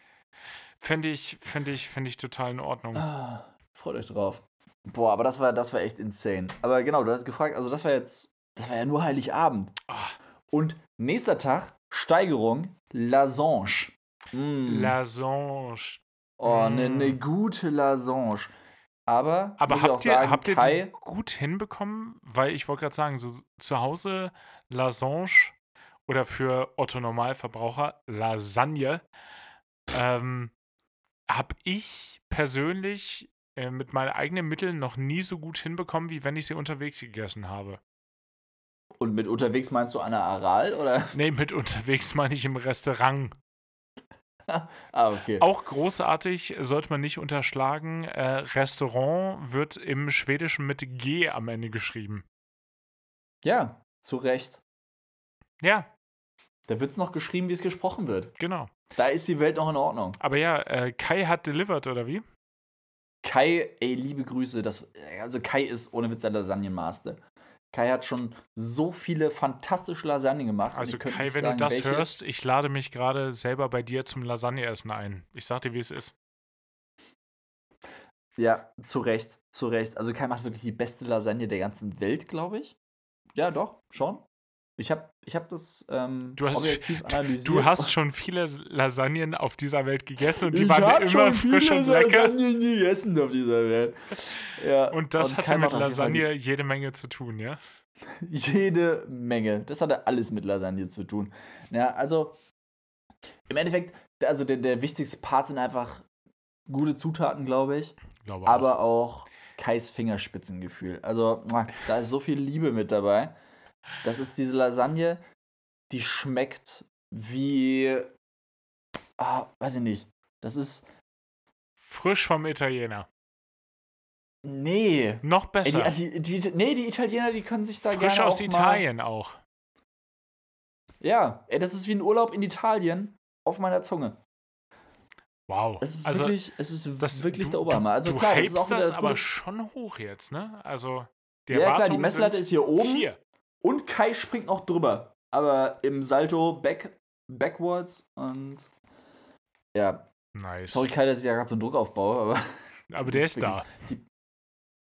Fände ich, fände ich, fände ich total in Ordnung. Ah, freut euch drauf. Boah, aber das war, das war echt insane. Aber genau, du hast gefragt, also das war jetzt, das war ja nur Heiligabend. Ah, Und nächster Tag, Steigerung, Lasange. Mm. Lasange. oh, eine Mm. ne gute Lasange. Aber, Aber habt ihr, sagen, habt ihr Kai, gut hinbekommen? Weil ich wollte gerade sagen, so zu Hause Lasange oder für Otto Normalverbraucher Lasagne ähm, habe ich persönlich äh, mit meinen eigenen Mitteln noch nie so gut hinbekommen, wie wenn ich sie unterwegs gegessen habe. und mit unterwegs meinst du Anna Aral oder? Nee, mit unterwegs meine ich im Restaurant. Ah, okay. Auch großartig, sollte man nicht unterschlagen. Äh, Restaurant wird im Schwedischen mit G am Ende geschrieben. Ja, zu Recht. Ja, Da wird es noch geschrieben, wie es gesprochen wird. genau. Da ist die Welt noch in Ordnung. Aber ja, äh, Kai hat delivered, oder wie? Kai, ey, liebe Grüße. Das, also Kai ist ohne Witz der Lasagnenmaster. Kai hat schon so viele fantastische Lasagnen gemacht. Also Kai, wenn sagen, du das welche. hörst, ich lade mich gerade selber bei dir zum Lasagneessen ein. Ich sag dir, wie es ist. Ja, zu Recht, zu Recht. Also Kai macht wirklich die beste Lasagne der ganzen Welt, glaube ich. Ja, doch, schon. Ich habe ich hab das ähm, Du hast- objektiv analysiert. Du hast schon viele Lasagnen auf dieser Welt gegessen und die ich waren immer frisch und lecker. Lasagnen gegessen auf dieser Welt. Ja, Und das Kai hatte mit Lasagne jede Menge zu tun, ja? Jede Menge. Das hatte alles mit Lasagne zu tun. Ja, also im Endeffekt, also der, der wichtigste Part sind einfach gute Zutaten, glaube ich, Glaube aber auch Kais Fingerspitzengefühl. Also da ist so viel Liebe mit dabei. Das ist diese Lasagne, die schmeckt wie, ah, weiß ich nicht. Das ist, Frisch vom Italiener. nee. Noch Ey, besser. die, also die, die, nee, die Italiener, die können sich da Frisch gerne aus auch mal, Italien auch. Ja, ey, das ist wie ein Urlaub in Italien auf meiner Zunge. Wow. Es ist also, wirklich, es ist das, wirklich du, der Oberhammer. Also du klar, das ist auch das das aber schon hoch jetzt, ne? Also, die Ja, klar, die Messlatte ist hier oben Hier. Und Kai springt noch drüber. Aber im Salto back, backwards und ja, Nice. sorry Kai, dass ich ja gerade so einen Druck aufbaue, aber aber der ist ist da. Die,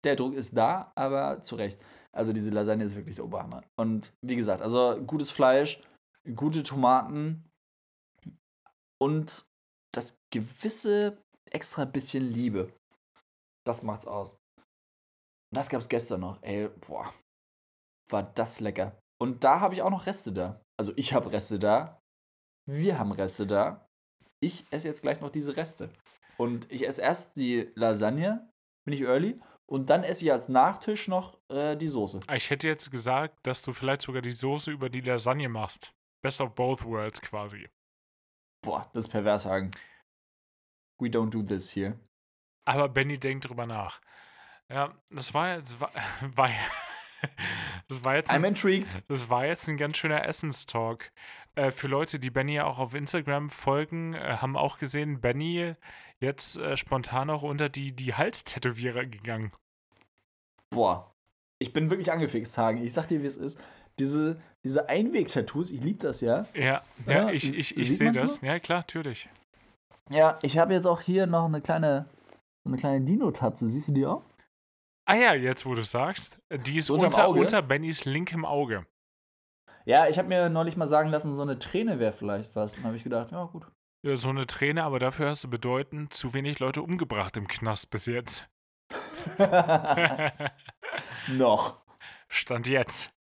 der Druck ist da, aber zu Recht. Also diese Lasagne ist wirklich der Oberhammer. Und wie gesagt, also gutes Fleisch, gute Tomaten und das gewisse extra bisschen Liebe. Das macht's aus. Das gab's gestern noch. Ey, boah. War das lecker. Und da habe ich auch noch Reste da. Also ich habe Reste da. Wir haben Reste da. Ich esse jetzt gleich noch diese Reste. Und ich esse erst die Lasagne, bin ich early, und dann esse ich als Nachtisch noch äh, die Soße. Ich hätte jetzt gesagt, dass du vielleicht sogar die Soße über die Lasagne machst. Best of both worlds quasi. Boah, das ist pervers, Hagen. We don't do this here. Aber Benny denkt drüber nach. Ja, das war jetzt. War, war, Das war jetzt I'm ein, intrigued. das war jetzt ein ganz schöner Essenstalk. Äh, für Leute, die Benny ja auch auf Instagram folgen, äh, haben auch gesehen, Benny jetzt äh, spontan auch unter die, die Halstätowierer gegangen. Boah. Ich bin wirklich angefixt, Hagen. Ich sag dir, wie es ist. Diese, diese Einweg-Tattoos, ich liebe das ja. Ja, ja, ich, ich, ich sehe das. so? Ja, klar, natürlich. Ja, ich habe jetzt auch hier noch eine kleine, eine kleine Dino-Tatze. Siehst du die auch? Ah ja, jetzt wo du sagst, die ist unter, Auge? unter Bennys linkem Auge. Ja, ich habe mir neulich mal sagen lassen, so eine Träne wäre vielleicht was. Dann habe ich gedacht, ja, gut. Ja, so eine Träne, aber dafür hast du bedeutend zu wenig Leute umgebracht im Knast bis jetzt. noch. Stand jetzt.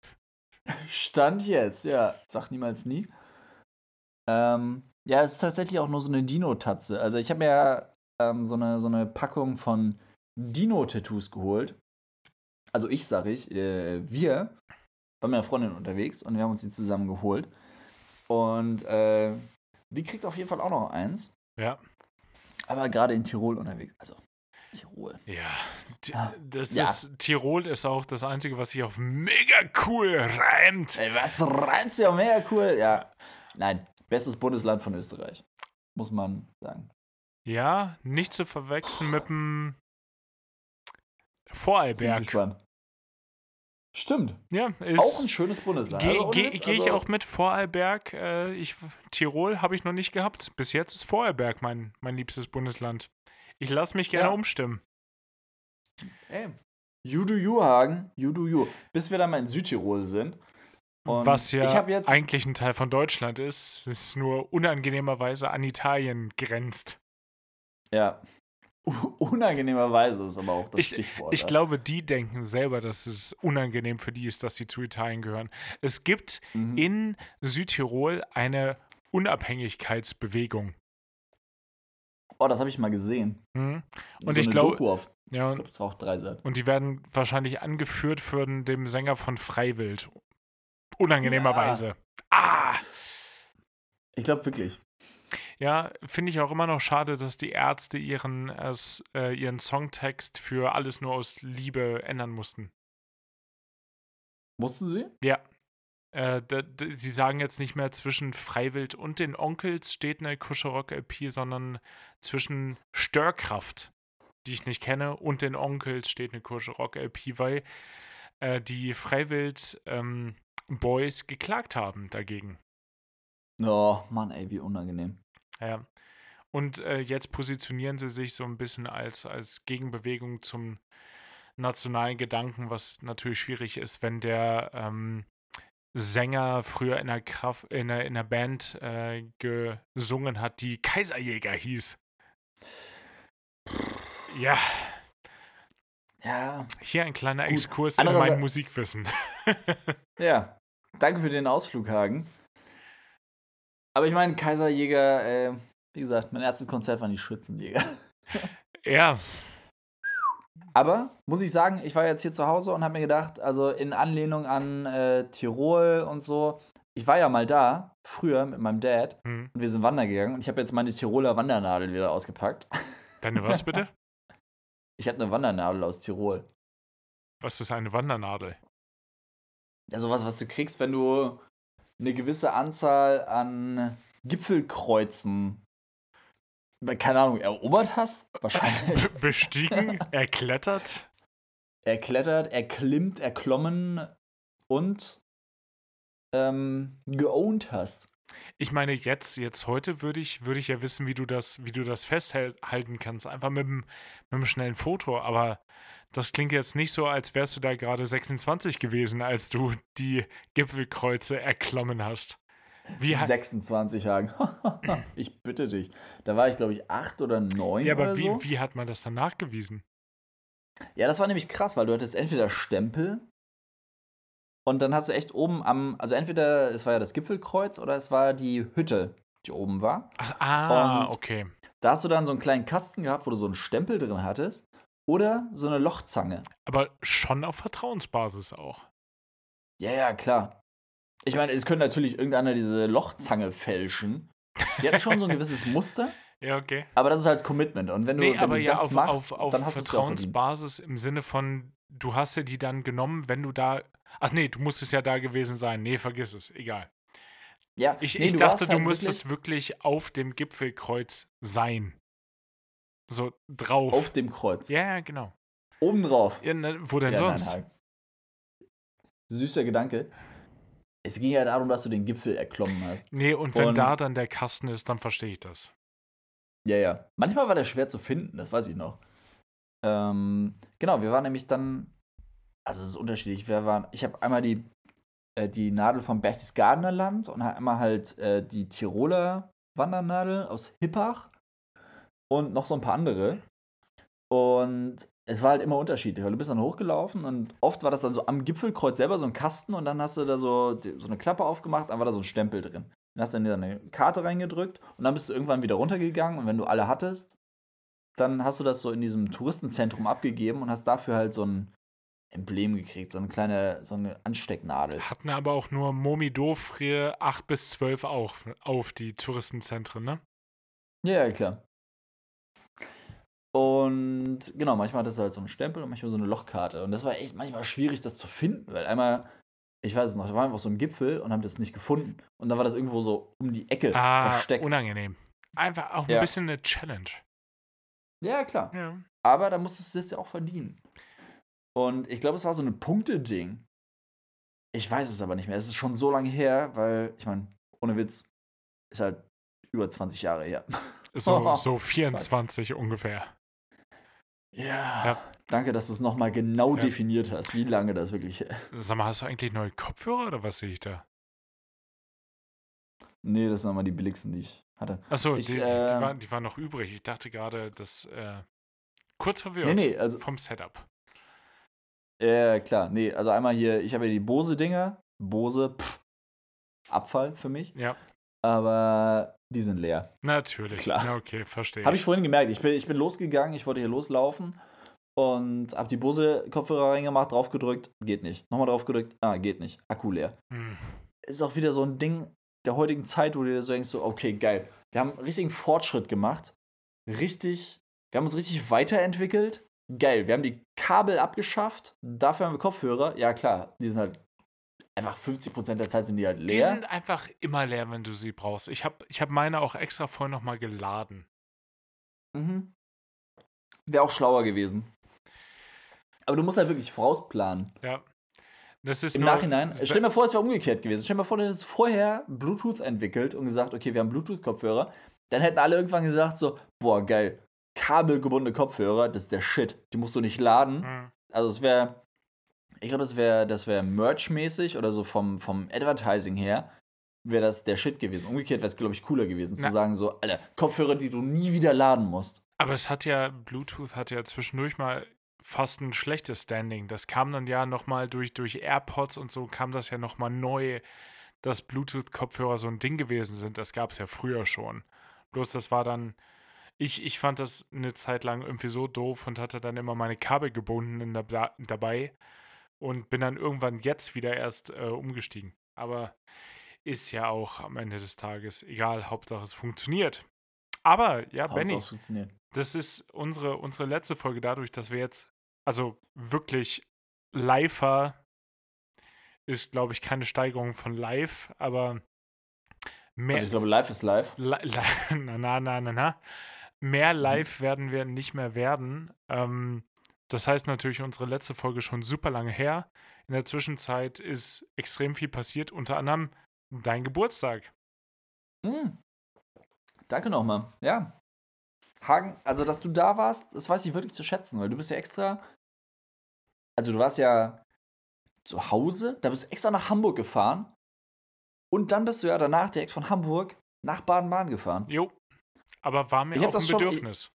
Stand jetzt, ja. Sag niemals nie. Ähm, ja, es ist tatsächlich auch nur so eine Dino-Tatze. Also ich habe mir ja ähm, so, eine, so eine Packung von Dino-Tattoos geholt. Also ich, sag ich, äh, wir waren mit einer Freundin unterwegs und wir haben uns die zusammen geholt. Und äh, die kriegt auf jeden Fall auch noch eins. Ja. Aber gerade in Tirol unterwegs. Also Tirol. Ja. Ah, Das ja. ist, Tirol ist auch das Einzige, was sich auf mega cool reimt. Ey, was reimt ja mega cool. Ja. Nein, bestes Bundesland von Österreich. Muss man sagen. Ja, nicht zu verwechseln mit dem Vorarlberg. Stimmt. Ja, Auch ein ist. schönes Bundesland. Gehe Also geh, geh ich also- auch mit Vorarlberg. Äh, ich, Tirol habe ich noch nicht gehabt. Bis jetzt ist Vorarlberg mein, mein liebstes Bundesland. Ich lasse mich gerne Ja. umstimmen. Ey. You do you, Hagen. You do you. Bis wir dann mal in Südtirol sind. Und Was ja eigentlich ein Teil von Deutschland ist, ist nur unangenehmerweise an Italien grenzt. Ja. Unangenehmerweise ist aber auch das Ich, Stichwort. ich ja. glaube, die denken selber, dass es unangenehm für die ist, dass sie zu Italien gehören. Es gibt Mhm. in Südtirol eine Unabhängigkeitsbewegung. Oh, das habe ich mal gesehen. Mhm. Und so ich eine glaub- Doku auf, Ja, ich glaube, es war auch drei Seiten. und die werden wahrscheinlich angeführt von dem Sänger von Freiwild. Unangenehmerweise. Ah! Ich glaube wirklich. Ja, finde ich auch immer noch schade, dass die Ärzte ihren, äh, äh, ihren Songtext für alles nur aus Liebe ändern mussten. Mussten sie? Äh, d- d- sie sagen jetzt nicht mehr zwischen Freiwild und den Onkels steht eine Kuscherock-LP, sondern zwischen Störkraft, die ich nicht kenne, und den Onkels steht eine Kuscherock-LP, weil äh, die Freiwild ähm, Boys geklagt haben dagegen. Oh, Mann, ey, wie unangenehm. Ja. Und äh, jetzt positionieren sie sich so ein bisschen als, als Gegenbewegung zum nationalen Gedanken, was natürlich schwierig ist, wenn der ähm, Sänger früher in einer, Kraft, in einer, in einer Band äh, gesungen hat, die Kaiserjäger hieß. Ja, Ja. hier ein kleiner Gut. Exkurs in mein Musikwissen. Ja. Danke für den Ausflug, Hagen. Aber ich meine, Kaiserjäger, äh, wie gesagt, mein erstes Konzert waren die Schützenjäger. ja, Aber muss ich sagen, ich war jetzt hier zu Hause und habe mir gedacht, also in Anlehnung an äh, Tirol und so, ich war ja mal da, früher mit meinem Dad, hm. und wir sind wandern gegangen und ich habe jetzt meine Tiroler Wandernadel wieder ausgepackt. deine was bitte? Ich habe eine Wandernadel aus Tirol. Was ist eine Wandernadel? Ja, sowas, was du kriegst, wenn du eine gewisse Anzahl an Gipfelkreuzen, keine Ahnung, erobert hast. Wahrscheinlich. Be- Bestiegen, erklettert. erklettert, erklimmt, erklommen und ähm, geowned hast. Ich meine, jetzt, jetzt heute würde ich, würde ich ja wissen, wie du das, wie du das festhalten kannst. Einfach mit einem, mit einem schnellen Foto. Aber das klingt jetzt nicht so, als wärst du da gerade 26 gewesen, als du die Gipfelkreuze erklommen hast. Wie ha- 26 Hagen. ich bitte dich. Da war ich, glaube ich, acht oder neun ja, oder aber wie, so. wie hat man das dann nachgewiesen? Ja, das war nämlich krass, weil du hattest entweder Stempel und dann hast du echt oben am, also entweder es war ja das Gipfelkreuz oder es war die Hütte, die oben war. Ach, ah, Und- okay. Da hast du dann so einen kleinen Kasten gehabt, wo du so einen Stempel drin hattest oder so eine Lochzange. Aber schon auf Vertrauensbasis auch. Ja, ja, klar. Ich meine, es könnte natürlich irgendeiner diese Lochzange fälschen. Die hat schon so ein gewisses Muster, Ja, okay. aber das ist halt Commitment. Und wenn du, Nee, wenn aber du ja, das auf, machst, auf, auf dann hast du. Vertrauensbasis im Sinne von, du hast ja die dann genommen, wenn du da. Ach nee, du musstest ja da gewesen sein. Nee, vergiss es, egal. Ja, Ich, nee, ich du dachte, du halt müsstest wirklich auf dem Gipfelkreuz sein. So drauf. auf dem Kreuz. ja, ja, genau. Oben drauf. Ja, ne, wo denn Ja, nein, sonst? Hagen. Süßer Gedanke. Es ging ja darum, dass du den Gipfel erklommen hast. nee, und wenn Und- da dann der Kasten ist, dann verstehe ich das. Ja, ja. Manchmal war der schwer zu finden, das weiß ich noch. Ähm, genau, wir waren nämlich dann, also es ist unterschiedlich. Wir waren, ich habe einmal die, äh, die Nadel vom Berchtesgadener Land und einmal halt äh, die Tiroler Wandernadel aus Hippach und noch so ein paar andere. Und es war halt immer unterschiedlich, du bist dann hochgelaufen und oft war das dann so am Gipfelkreuz selber so ein Kasten und dann hast du da so, so eine Klappe aufgemacht, dann war da so ein Stempel drin. Dann hast du dann eine Karte reingedrückt und dann bist du irgendwann wieder runtergegangen und wenn du alle hattest, dann hast du das so in diesem Touristenzentrum abgegeben und hast dafür halt so ein Emblem gekriegt, so eine kleine, so eine Anstecknadel. Hatten aber auch nur Momi Dofrie 8 bis 12 auch auf die Touristenzentren, ne? Ja, ja, klar. Und genau, manchmal hattest du halt so einen Stempel und manchmal so eine Lochkarte. Und das war echt manchmal schwierig, das zu finden, weil einmal, ich weiß es noch, da waren wir auf so einem Gipfel und haben das nicht gefunden. Und dann war das irgendwo so um die Ecke Ah, versteckt. unangenehm. Einfach auch ein Ja. bisschen eine Challenge. Ja, klar. Ja. Aber da musstest du es ja auch verdienen. Und ich glaube, es war so ein Punkte-Ding. Ich weiß es aber nicht mehr. Es ist schon so lange her, weil, ich meine, ohne Witz, ist halt über 20 Jahre her. So, so 24 ungefähr. Ja. Ja. Danke, dass du es nochmal genau Ja. definiert hast, wie lange das wirklich. Sag mal, hast du eigentlich neue Kopfhörer oder was sehe ich da? Nee, das sind nochmal die billigsten, die ich hatte. Achso, die, die, die, äh, waren, die waren noch übrig. Ich dachte gerade, dass. Äh, kurz verwirrt Nee, nee, also, vom Setup. ja, klar. Nee, also einmal hier, ich habe ja die Bose-Dinger. Bose, pff, Abfall für mich. Ja, Aber die sind leer. natürlich. Klar. Na, okay, verstehe. Habe ich vorhin gemerkt. Ich bin, ich bin losgegangen, ich wollte hier loslaufen und habe die Bose-Kopfhörer reingemacht, draufgedrückt, geht nicht. Nochmal draufgedrückt, ah, geht nicht. Akku leer. Hm. Ist auch wieder so ein Ding der heutigen Zeit, wo du dir so denkst, so, okay, geil. Wir haben richtigen Fortschritt gemacht. Richtig, wir haben uns richtig weiterentwickelt. Geil, wir haben die Kabel abgeschafft. Dafür haben wir Kopfhörer. Ja, klar, die sind halt einfach 50% der Zeit sind die halt leer. Die sind einfach immer leer, wenn du sie brauchst. Ich habe ich hab meine auch extra vorhin nochmal geladen. Mhm. Wäre auch schlauer gewesen. Aber du musst halt wirklich vorausplanen. Ja. Das ist Im nur, Nachhinein. Stell mal vor, es wäre umgekehrt gewesen. Stell mal vor, du hättest vorher Bluetooth entwickelt und gesagt, okay, wir haben Bluetooth-Kopfhörer. Dann hätten alle irgendwann gesagt so, boah, geil, kabelgebundene Kopfhörer, das ist der Shit. Die musst du nicht laden. Hm. Also es wäre, ich glaube, das wäre das wär merch-mäßig oder so vom, vom Advertising her, wäre das der Shit gewesen. Umgekehrt wäre es, glaube ich, cooler gewesen, Na. zu sagen so, Alter, Kopfhörer, die du nie wieder laden musst. Aber es hat ja, Bluetooth hat ja zwischendurch mal fast ein schlechtes Standing. Das kam dann ja nochmal durch, durch AirPods und so kam das ja nochmal neu, dass Bluetooth-Kopfhörer so ein Ding gewesen sind. Das gab es ja früher schon. Bloß das war dann, ich, ich fand das eine Zeit lang irgendwie so doof und hatte dann immer meine Kabel gebunden in der, dabei und bin dann irgendwann jetzt wieder erst äh, umgestiegen. Aber ist ja auch am Ende des Tages egal, Hauptsache es funktioniert. Aber ja, Benny, das ist unsere, unsere letzte Folge dadurch, dass wir jetzt, also wirklich liver ist, glaube ich, keine Steigerung von live, aber mehr, Also ich glaube, live ist live. li, li, na, na, na, na, na, mehr live werden wir nicht mehr werden. Ähm, das heißt natürlich, unsere letzte Folge schon super lange her. In der Zwischenzeit ist extrem viel passiert, unter anderem dein Geburtstag. Hm. Danke nochmal. Ja. Hagen, also dass du da warst, das weiß ich wirklich zu schätzen, weil du bist ja extra. Also du warst ja zu Hause, da bist du extra nach Hamburg gefahren. Und dann bist du ja danach direkt von Hamburg nach Baden-Baden gefahren. Jo. Aber war mir Ich auch das ein schon- Bedürfnis.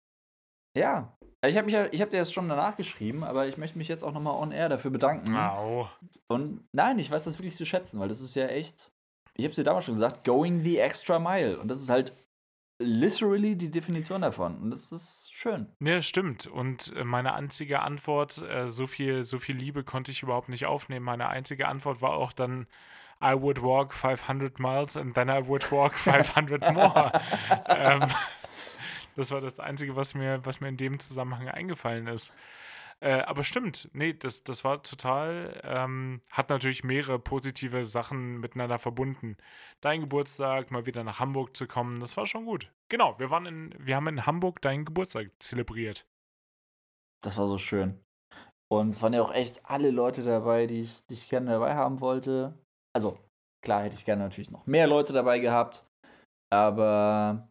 Ja. Ich habe ja, ich hab dir das schon danach geschrieben, aber ich möchte mich jetzt auch nochmal on air dafür bedanken. Au. Und nein, ich weiß das wirklich zu schätzen, weil das ist ja echt, ich habe es dir damals schon gesagt, going the extra mile. Und das ist halt literally die Definition davon. Und das ist schön. Ne, stimmt. Und äh, meine einzige Antwort, äh, so viel, so viel Liebe konnte ich überhaupt nicht aufnehmen. Meine einzige Antwort war auch dann, I would walk 500 miles and then I would walk 500 more. ähm, das war das Einzige, was mir, was mir in dem Zusammenhang eingefallen ist. Äh, aber stimmt, nee, das, das war total, ähm, hat natürlich mehrere positive Sachen miteinander verbunden. Dein Geburtstag, mal wieder nach Hamburg zu kommen, das war schon gut. Genau, wir waren in, wir haben in Hamburg deinen Geburtstag zelebriert. Das war so schön. Und es waren ja auch echt alle Leute dabei, die ich, die ich gerne dabei haben wollte. Also, klar hätte ich gerne natürlich noch mehr Leute dabei gehabt. Aber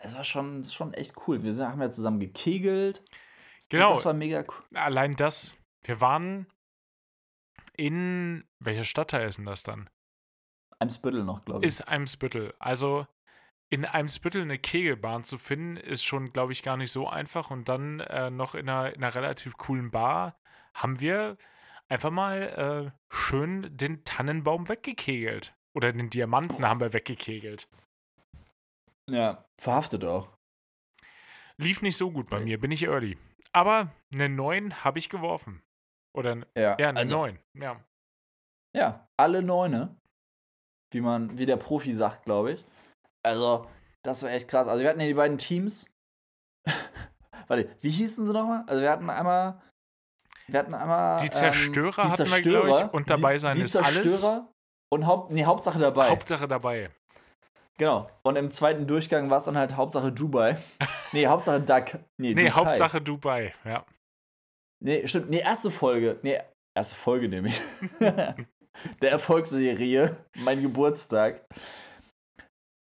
es war schon, schon echt cool. Wir sind, haben ja zusammen gekegelt. Genau. Das war mega cool. Allein das. Wir waren in, welcher Stadtteil ist denn das dann? Eimsbüttel noch, glaube ich. Ist Eimsbüttel. Also in Eimsbüttel eine Kegelbahn zu finden, ist schon, glaube ich, gar nicht so einfach. Und dann äh, noch in einer, in einer relativ coolen Bar haben wir einfach mal äh, schön den Tannenbaum weggekegelt. Oder den Diamanten haben wir weggekegelt. Ja, verhaftet auch. Lief nicht so gut bei mir, bin ich early. Aber eine 9 habe ich geworfen. Oder Ja, ja, eine also, 9. Ja. ja, alle Neune. Wie man, wie der Profi sagt, glaube ich. Also, das war echt krass. Also, wir hatten ja die beiden Teams. Warte, wie hießen sie nochmal? Also, wir hatten einmal. Wir hatten einmal. Die Zerstörer ähm, die hatten wir, glaub ich, und dabei sein die, die ist alles. Zerstörer Und Haupt, nee, Hauptsache dabei. Hauptsache dabei. Genau. Und im zweiten Durchgang war es dann halt Hauptsache Dubai. nee, Hauptsache Duck. Nee, Nee, Dubai. Hauptsache Dubai, ja. Nee, stimmt. Nee, erste Folge. Nee, erste Folge nämlich. Der Erfolgsserie, mein Geburtstag.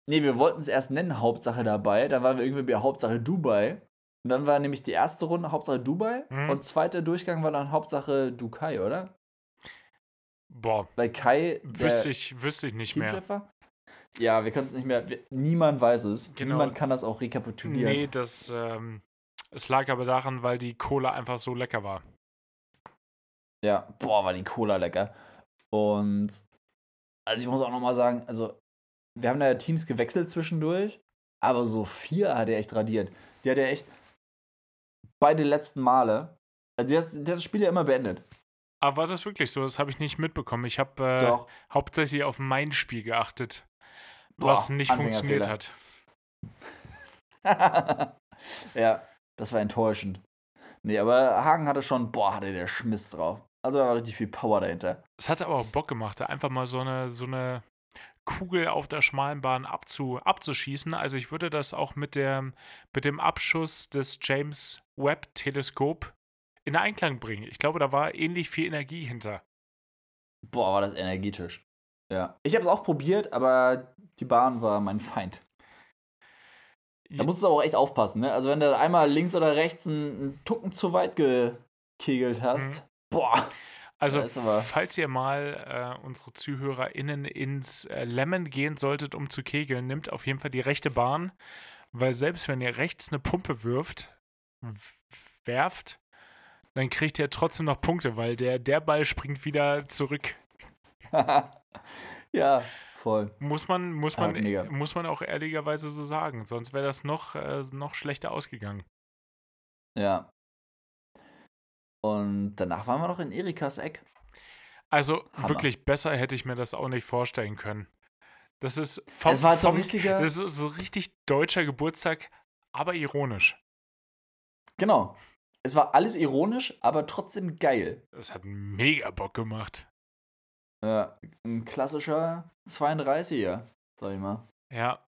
Nee, wir wollten es erst nennen, Hauptsache dabei. Dann waren wir irgendwie bei Hauptsache Dubai. Und dann war nämlich die erste Runde Hauptsache Dubai. Mhm. Und zweiter Durchgang war dann Hauptsache Dukai, oder? Boah, Weil Kai wüsste ich, wüsste ich nicht mehr. Ja, wir können es nicht mehr. Wir, niemand weiß es. Genau. Niemand kann das auch rekapitulieren. Nee, das, ähm, es lag aber daran, weil die Cola einfach so lecker war. Ja, boah, war die Cola lecker. Und also ich muss auch noch mal sagen, also wir haben da ja Teams gewechselt zwischendurch, aber Sophia hat er echt radiert. Die hat ja echt beide letzten Male, also die hat, die hat das Spiel ja immer beendet. Aber war das wirklich so? Das habe ich nicht mitbekommen. Ich habe äh, hauptsächlich auf mein Spiel geachtet, Boah, was nicht funktioniert hat. ja, das war enttäuschend. Nee, aber Hagen hatte schon, boah, hatte der Schmiss drauf. Also da war richtig viel Power dahinter. Es hat aber auch Bock gemacht, da einfach mal so eine, so eine Kugel auf der schmalen Bahn abzu, abzuschießen. Also ich würde das auch mit, der, mit dem Abschuss des James Webb Teleskop in Einklang bringen. Ich glaube, da war ähnlich viel Energie hinter. Boah, war das energetisch. Ja. Ich habe es auch probiert, aber die Bahn war mein Feind. Da musst du aber auch echt aufpassen, ne? Also wenn du einmal links oder rechts einen, Tucken zu weit gekegelt hast, boah. Also, falls ihr mal äh, unsere ZuhörerInnen ins äh, Lemon gehen solltet, um zu kegeln, nimmt auf jeden Fall die rechte Bahn, weil selbst wenn ihr rechts eine Pumpe wirft, werft, dann kriegt ihr trotzdem noch Punkte, weil der, der Ball springt wieder zurück. ja, voll. Muss man, muss man, mega. muss man auch ehrlicherweise so sagen. Sonst wäre das noch, äh, noch schlechter ausgegangen. Ja. Und danach waren wir noch in Erikas Eck. Also Hammer. wirklich besser hätte ich mir das auch nicht vorstellen können. Das ist vom, Es war halt so vom, richtiger. Das ist so richtig deutscher Geburtstag, aber ironisch. Genau. Es war alles ironisch, aber trotzdem geil. Das hat mega Bock gemacht. Ja, ein klassischer 32er, sag ich mal. Ja.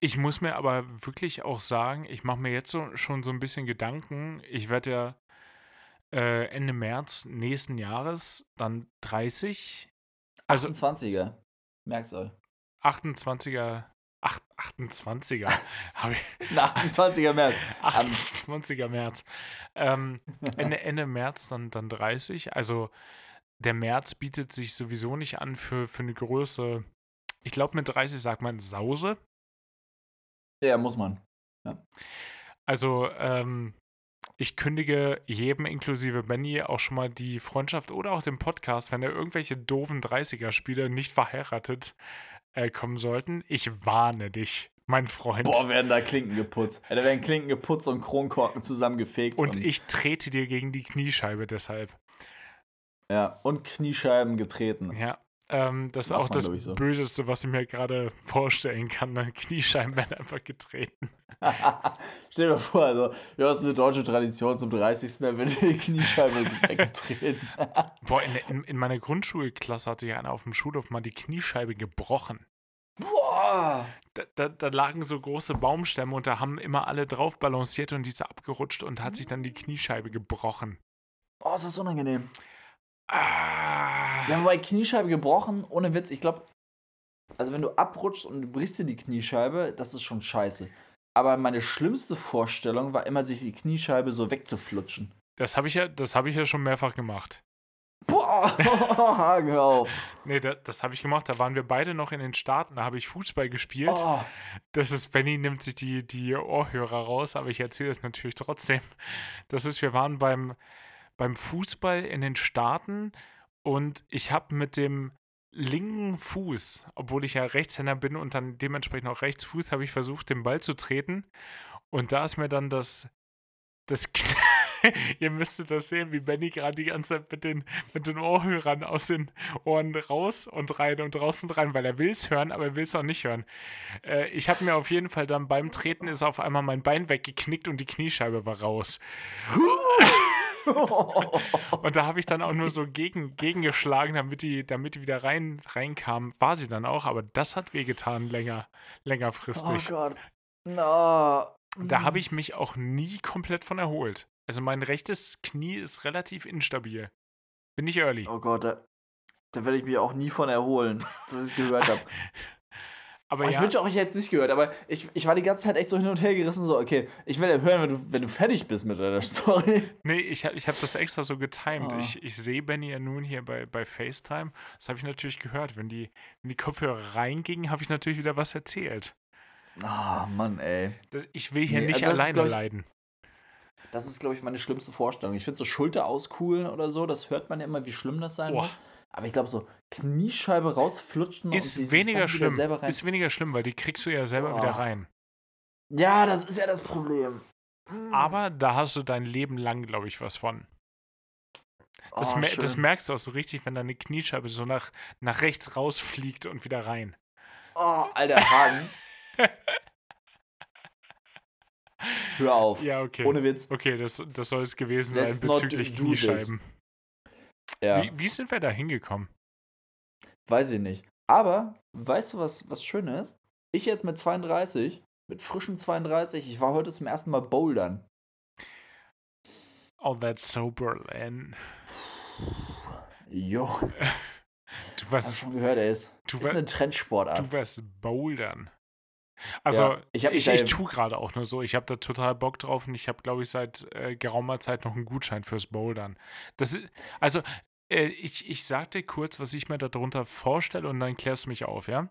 Ich muss mir aber wirklich auch sagen, ich mache mir jetzt so, schon so ein bisschen Gedanken. Ich werde ja äh, Ende März nächsten Jahres dann 30, also 28er. Merkst du. 28er, ach, 28er, habe ich, Na, 28er März. Am- 28er März. Ähm, Ende, Ende März dann, dann 30. Also der März bietet sich sowieso nicht an für, für eine Größe. Ich glaube, mit 30 sagt man Sause. Ja, muss man. Also ähm, ich kündige jedem inklusive Benny auch schon mal die Freundschaft oder auch den Podcast, wenn er irgendwelche doofen 30er-Spieler nicht verheiratet äh, kommen sollten. Ich warne dich, mein Freund. Boah, werden da Klinken geputzt. Ja, da werden Klinken geputzt und Kronkorken zusammengefegt. und ich trete dir gegen die Kniescheibe deshalb. Ja, und Kniescheiben getreten. Ja. Ähm, das ist Macht auch das so. Böseste, was ich mir gerade vorstellen kann. Dann Kniescheiben werden einfach getreten. Stell dir mal vor, also, ja, das ist eine deutsche Tradition zum 30. Da wird die Kniescheibe weggetreten. Boah, in, in, in meiner Grundschulklasse hatte ja einer auf dem Schulhof mal die Kniescheibe gebrochen. Boah! Da, da, da lagen so große Baumstämme und da haben immer alle drauf balanciert und die ist abgerutscht und hat sich dann die Kniescheibe gebrochen. Oh, ist das unangenehm. Ah. Ja, wobei Kniescheibe gebrochen, ohne Witz, ich glaube, also wenn du abrutschst und du brichst dir die Kniescheibe, das ist schon scheiße. Aber meine schlimmste Vorstellung war immer, sich die Kniescheibe so wegzuflutschen. Das habe ich, ja, das hab ich ja schon mehrfach gemacht. Boah, auf. Nee, da, das habe ich gemacht. Da waren wir beide noch in den Staaten. Da habe ich Fußball gespielt. Oh, Das ist, Benny nimmt sich die, die Ohrhörer raus, aber ich erzähle es natürlich trotzdem. Das ist, wir waren beim, beim Fußball in den Staaten und ich habe mit dem linken Fuß, obwohl ich ja Rechtshänder bin und dann dementsprechend auch Rechtsfuß, habe ich versucht, den Ball zu treten. Und da ist mir dann das, das Ihr müsstet das sehen, wie Benny gerade die ganze Zeit mit den, mit den Ohrhörern aus den Ohren raus und rein und raus und rein, weil er will es hören, aber er will es auch nicht hören. Äh, ich habe mir auf jeden Fall dann beim Treten ist auf einmal mein Bein weggeknickt und die Kniescheibe war raus. Und da habe ich dann auch nur so gegen, gegengeschlagen, damit die, damit die wieder rein, reinkam. War sie dann auch, aber das hat wehgetan länger, oh längerfristig. Gott. No. da habe ich mich auch nie komplett von erholt. Also mein rechtes Knie ist relativ instabil. Bin ich early. Oh Gott, da, da werde ich mich auch nie von erholen, dass ich gehört habe. Aber Oh, ich ja, wünsche auch, ich hätte es nicht gehört, aber ich, ich war die ganze Zeit echt so hin und her gerissen, so, okay, ich will ja hören, wenn du, wenn du fertig bist mit deiner Story. nee, ich, hab- ich habe das extra so getimed. Ah. Ich, ich sehe Benny ja nun hier bei, bei FaceTime. Das habe ich natürlich gehört. Wenn die, wenn die Kopfhörer reingingen, habe ich natürlich wieder was erzählt. Ah, Mann, ey. Das, ich will hier Nee, nicht also ist, alleine ich- leiden. Das ist, glaube ich, meine schlimmste Vorstellung. Ich finde so Schulter auskuhlen oder so, das hört man ja immer, wie schlimm das sein muss. Aber ich glaube, so Kniescheibe rausflutschen und Ist dieses weniger wieder schlimm. selber rein. Ist weniger schlimm, weil die kriegst du ja selber wieder Oh. rein. ja, das ist ja das Problem. Hm. Aber da hast du dein Leben lang, glaube ich, was von. Das, Oh, mer das merkst du auch so richtig, wenn deine Kniescheibe so nach, nach rechts rausfliegt und wieder rein. Oh, alter Hagen. Hör auf. Ja, okay. Ohne Witz. Okay, das, das soll es gewesen Let's sein bezüglich do this. Ja, Wie, wie sind wir da hingekommen? weiß ich nicht. Aber, weißt du, was, was schön ist? Ich jetzt mit 32, mit frischen 32, ich war heute zum ersten Mal bouldern. Oh, that's so Berlin. Jo, Du hast warst, schon gehört, ey. Ist, du, ist eine Trendsportart. du warst bouldern. Also, Ja, ich ich, ich, tue gerade auch nur so. Ich habe da total Bock drauf und ich habe, glaube ich, seit äh, geraumer Zeit noch einen Gutschein fürs Bouldern. Das ist, also, ich, ich sag dir kurz, was ich mir darunter vorstelle und dann klärst du mich auf, ja?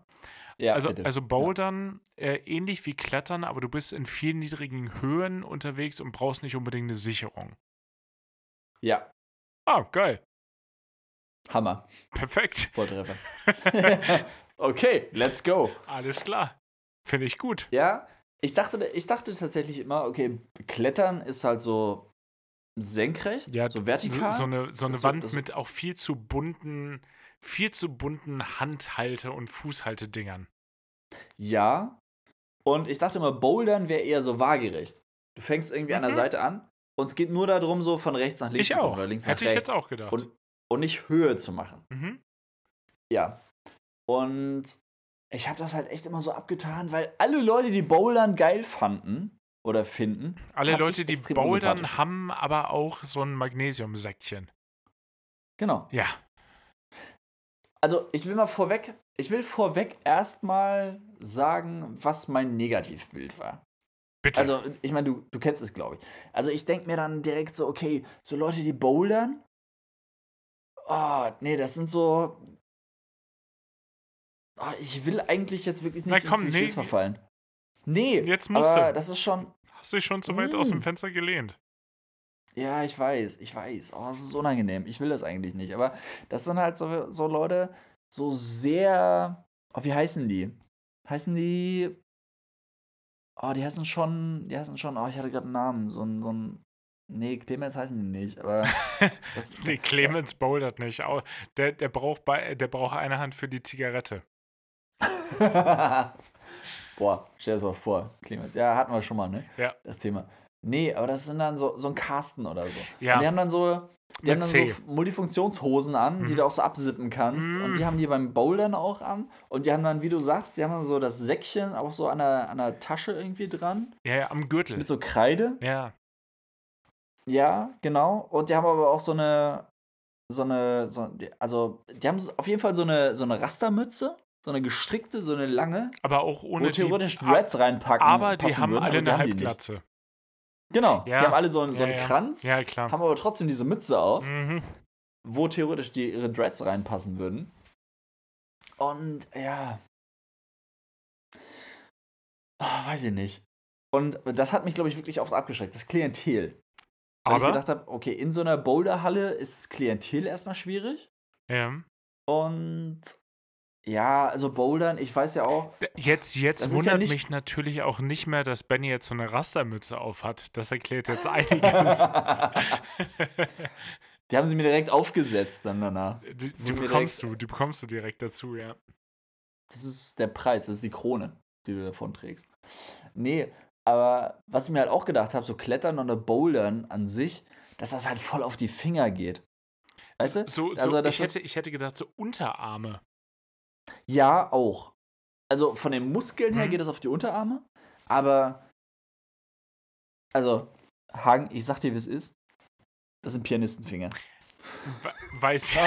Ja, also, bitte. also Bouldern, äh, ähnlich wie Klettern, aber du bist in vielen niedrigen Höhen unterwegs und brauchst nicht unbedingt eine Sicherung. ja, Ah, geil. Hammer. Perfekt. Volltreffer. okay, let's go. Alles klar. Finde ich gut. Ja, ich dachte, ich dachte tatsächlich immer, okay, Klettern ist halt so senkrecht, Ja, so vertikal. So, so eine, so eine Das so- Wand das- mit auch viel zu bunten, viel zu bunten Handhalte- und Fußhaltedingern. Ja. Und ich dachte immer, Bouldern wäre eher so waagerecht. Du fängst irgendwie an der Mhm. Seite an und es geht nur darum, so von rechts nach links Ich zu kommen auch. oder links Hätte nach ich rechts. jetzt auch gedacht. Und, und nicht Höhe zu machen. mhm. Ja. Und ich habe das halt echt immer so abgetan, weil alle Leute, die Bouldern geil fanden oder finden, Alle Leute, die bouldern, haben aber auch so ein Magnesiumsäckchen. Genau. Ja. Also, ich will mal vorweg, ich will vorweg erstmal sagen, was mein Negativbild war. Bitte. Also, ich meine, du, du kennst es, glaube ich. Also, ich denke mir dann direkt so, okay, so Leute, die bouldern, oh, nee, das sind so. Oh, ich will eigentlich jetzt wirklich nicht Na komm, in Klischees nee. verfallen. Nee, Jetzt musst aber du. das ist schon. Hast dich schon zu weit aus dem Mm. Fenster gelehnt. Ja, ich weiß, ich weiß. Oh, das ist unangenehm. Ich will das eigentlich nicht. Aber das sind halt so, so Leute, so sehr. Oh, wie heißen die? Heißen die. Oh, die heißen schon. Die heißen schon. Oh, ich hatte gerade einen Namen. So ein. So ein Nee, Clemens heißen die nicht, aber. Das, nee, Clemens bouldert nicht. Der, der, braucht bei, der braucht eine Hand für die Zigarette. Boah, stell dir das mal vor, Clemens. Ja, hatten wir schon mal, ne? Ja. Das Thema. Nee, aber das sind dann so, so ein Carsten oder so. Ja. Und die haben dann so, die haben dann C. so Multifunktionshosen an, die Mhm. du auch so absippen kannst. Mhm. Und die haben die beim Bouldern auch an. Und die haben dann, wie du sagst, die haben dann so das Säckchen auch so an der, an der Tasche irgendwie dran. Ja, ja, am Gürtel. Mit so Kreide. Ja. Ja, genau. Und die haben aber auch so eine, so eine, so, die- also die haben auf jeden Fall so eine, so eine Rastermütze, so eine gestrickte, so eine lange, Aber auch wo ohne die. theoretisch Dreads reinpacken. Aber die haben würden, alle aber die eine die. Halbglatze. Genau, Ja. die haben alle so, einen- so einen ja. Kranz, Ja, klar. haben aber trotzdem diese Mütze auf, Mhm. wo theoretisch die, ihre Dreads reinpassen würden. Und ja. Ah, weiß ich nicht. Und das hat mich, glaube ich, wirklich oft abgeschreckt. Das Klientel. Weil ich Aber. gedacht habe, okay, in so einer Boulderhalle ist Klientel erstmal schwierig. Ja. Und ja, also Bouldern, ich weiß ja auch, Jetzt, jetzt ist wundert ja nicht- mich natürlich auch nicht mehr, dass Benny jetzt so eine Rastermütze auf hat. Das erklärt jetzt einiges. die haben sie mir direkt aufgesetzt dann danach. die, die Direkt- bekommst du, die bekommst du direkt dazu, ja. Das ist der Preis, das ist die Krone, die du davon trägst. Nee, aber was ich mir halt auch gedacht habe, so Klettern oder Bouldern an sich, dass das halt voll auf die Finger geht. Weißt du? So, so Also ich, hätte, ich hätte gedacht, so Unterarme. Ja, auch. Also von den Muskeln her Mhm. geht es auf die Unterarme, aber also Hagen, ich sag dir, wie es ist. Das sind Pianistenfinger. We- Weiß,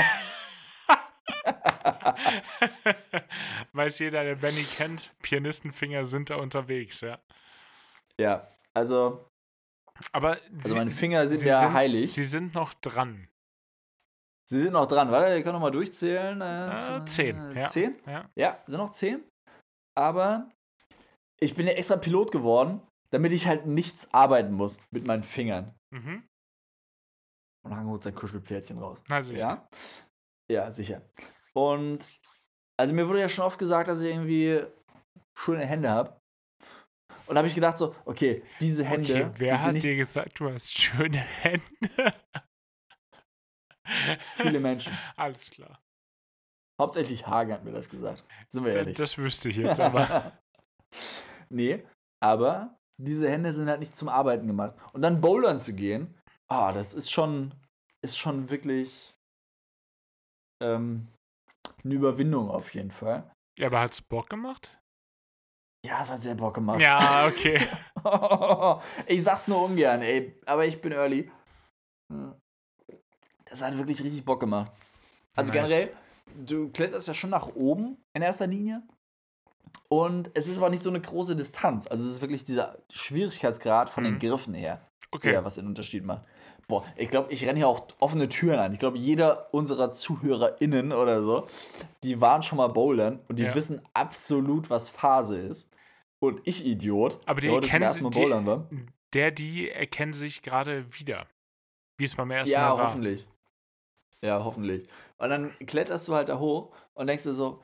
Weiß jeder, der Benny kennt, Pianistenfinger sind da unterwegs, ja. Ja, also, Aber also sie, meine Finger sind ja sind- heilig. sie sind noch dran. Sie sind noch dran, warte, ihr könnt noch mal durchzählen. Äh, Äh, zehn, ja. Zehn? Ja. Ja, sind noch zehn. Aber ich bin ja extra Pilot geworden, damit ich halt nichts arbeiten muss mit meinen Fingern. Mhm. Und Hagen holt sein Kuschelpferdchen raus. Na sicher. Ja? Ja, sicher. Und also mir wurde ja schon oft gesagt, dass ich irgendwie schöne Hände habe. Und da habe ich gedacht so, okay, diese Hände, Okay, wer die hat dir gesagt, du hast schöne Hände? Viele Menschen. Alles klar. Hauptsächlich Hagen hat mir das gesagt. Sind wir ehrlich. Das wüsste ich jetzt aber. nee, aber diese Hände sind halt nicht zum Arbeiten gemacht. Und dann bouldern zu gehen, ah, das ist schon, ist schon wirklich ähm, eine Überwindung auf jeden Fall. Ja, aber hat's Bock gemacht? Ja, es hat sehr Bock gemacht. Ja, okay. ich sag's nur ungern, ey, aber ich bin early. Hm. Das hat wirklich richtig Bock gemacht. Also Nice. generell, du kletterst ja schon nach oben in erster Linie. Und es ist aber nicht so eine große Distanz. Also es ist wirklich dieser Schwierigkeitsgrad von den Mhm. Griffen her, Okay. der was den Unterschied macht. Boah, ich glaube, ich renne hier auch offene Türen ein. Ich glaube, jeder unserer ZuhörerInnen oder so, die waren schon mal bouldern und die Ja. wissen absolut, was Phase ist. Und ich, Idiot, Aber die der heute zum ersten Mal bouldern war. Der, die erkennen sich gerade wieder. Wie es beim ersten Ja, Mal war. hoffentlich. Ja, hoffentlich. Und dann kletterst du halt da hoch und denkst dir so,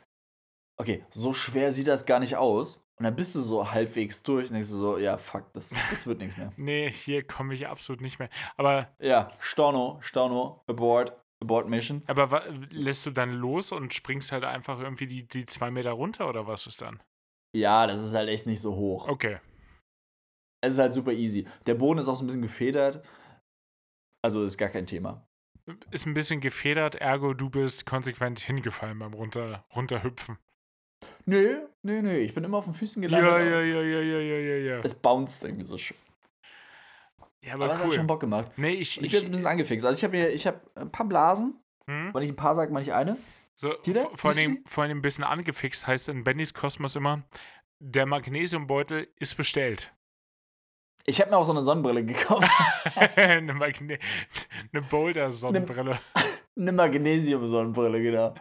okay, so schwer sieht das gar nicht aus. Und dann bist du so halbwegs durch und denkst du so, ja, fuck, das, das wird nichts mehr. Nee, hier komme ich absolut nicht mehr. Aber, Ja, Storno, Storno, abort, abort Mission. aber lässt du dann los und springst halt einfach irgendwie die, die zwei Meter runter oder was ist dann? Ja, das ist halt echt nicht so hoch. Okay. Es ist halt super easy. Der Boden ist auch so ein bisschen gefedert. Also ist gar kein Thema. Ist ein bisschen gefedert, ergo du bist konsequent hingefallen beim runter, runterhüpfen. Nö, nö, nö. Ich bin immer auf den Füßen Ja, gelandet. ja, ja, ja, ja, ja, ja, ja. Es bounced irgendwie so schön. Ja, Aber, aber es hat schon cool. Bock gemacht. Nee, ich, Und ich bin jetzt ein bisschen angefixt. Also ich habe hier, ich habe ein paar Blasen. hm? Wenn ich ein paar sage, meine ich eine. So, vor, allem, vor allem ein bisschen angefixt heißt in Bennys Kosmos immer, der Magnesiumbeutel ist bestellt. Ich habe mir auch so eine Sonnenbrille gekauft. eine Magne eine Boulder-Sonnenbrille. eine Magnesium-Sonnenbrille, genau.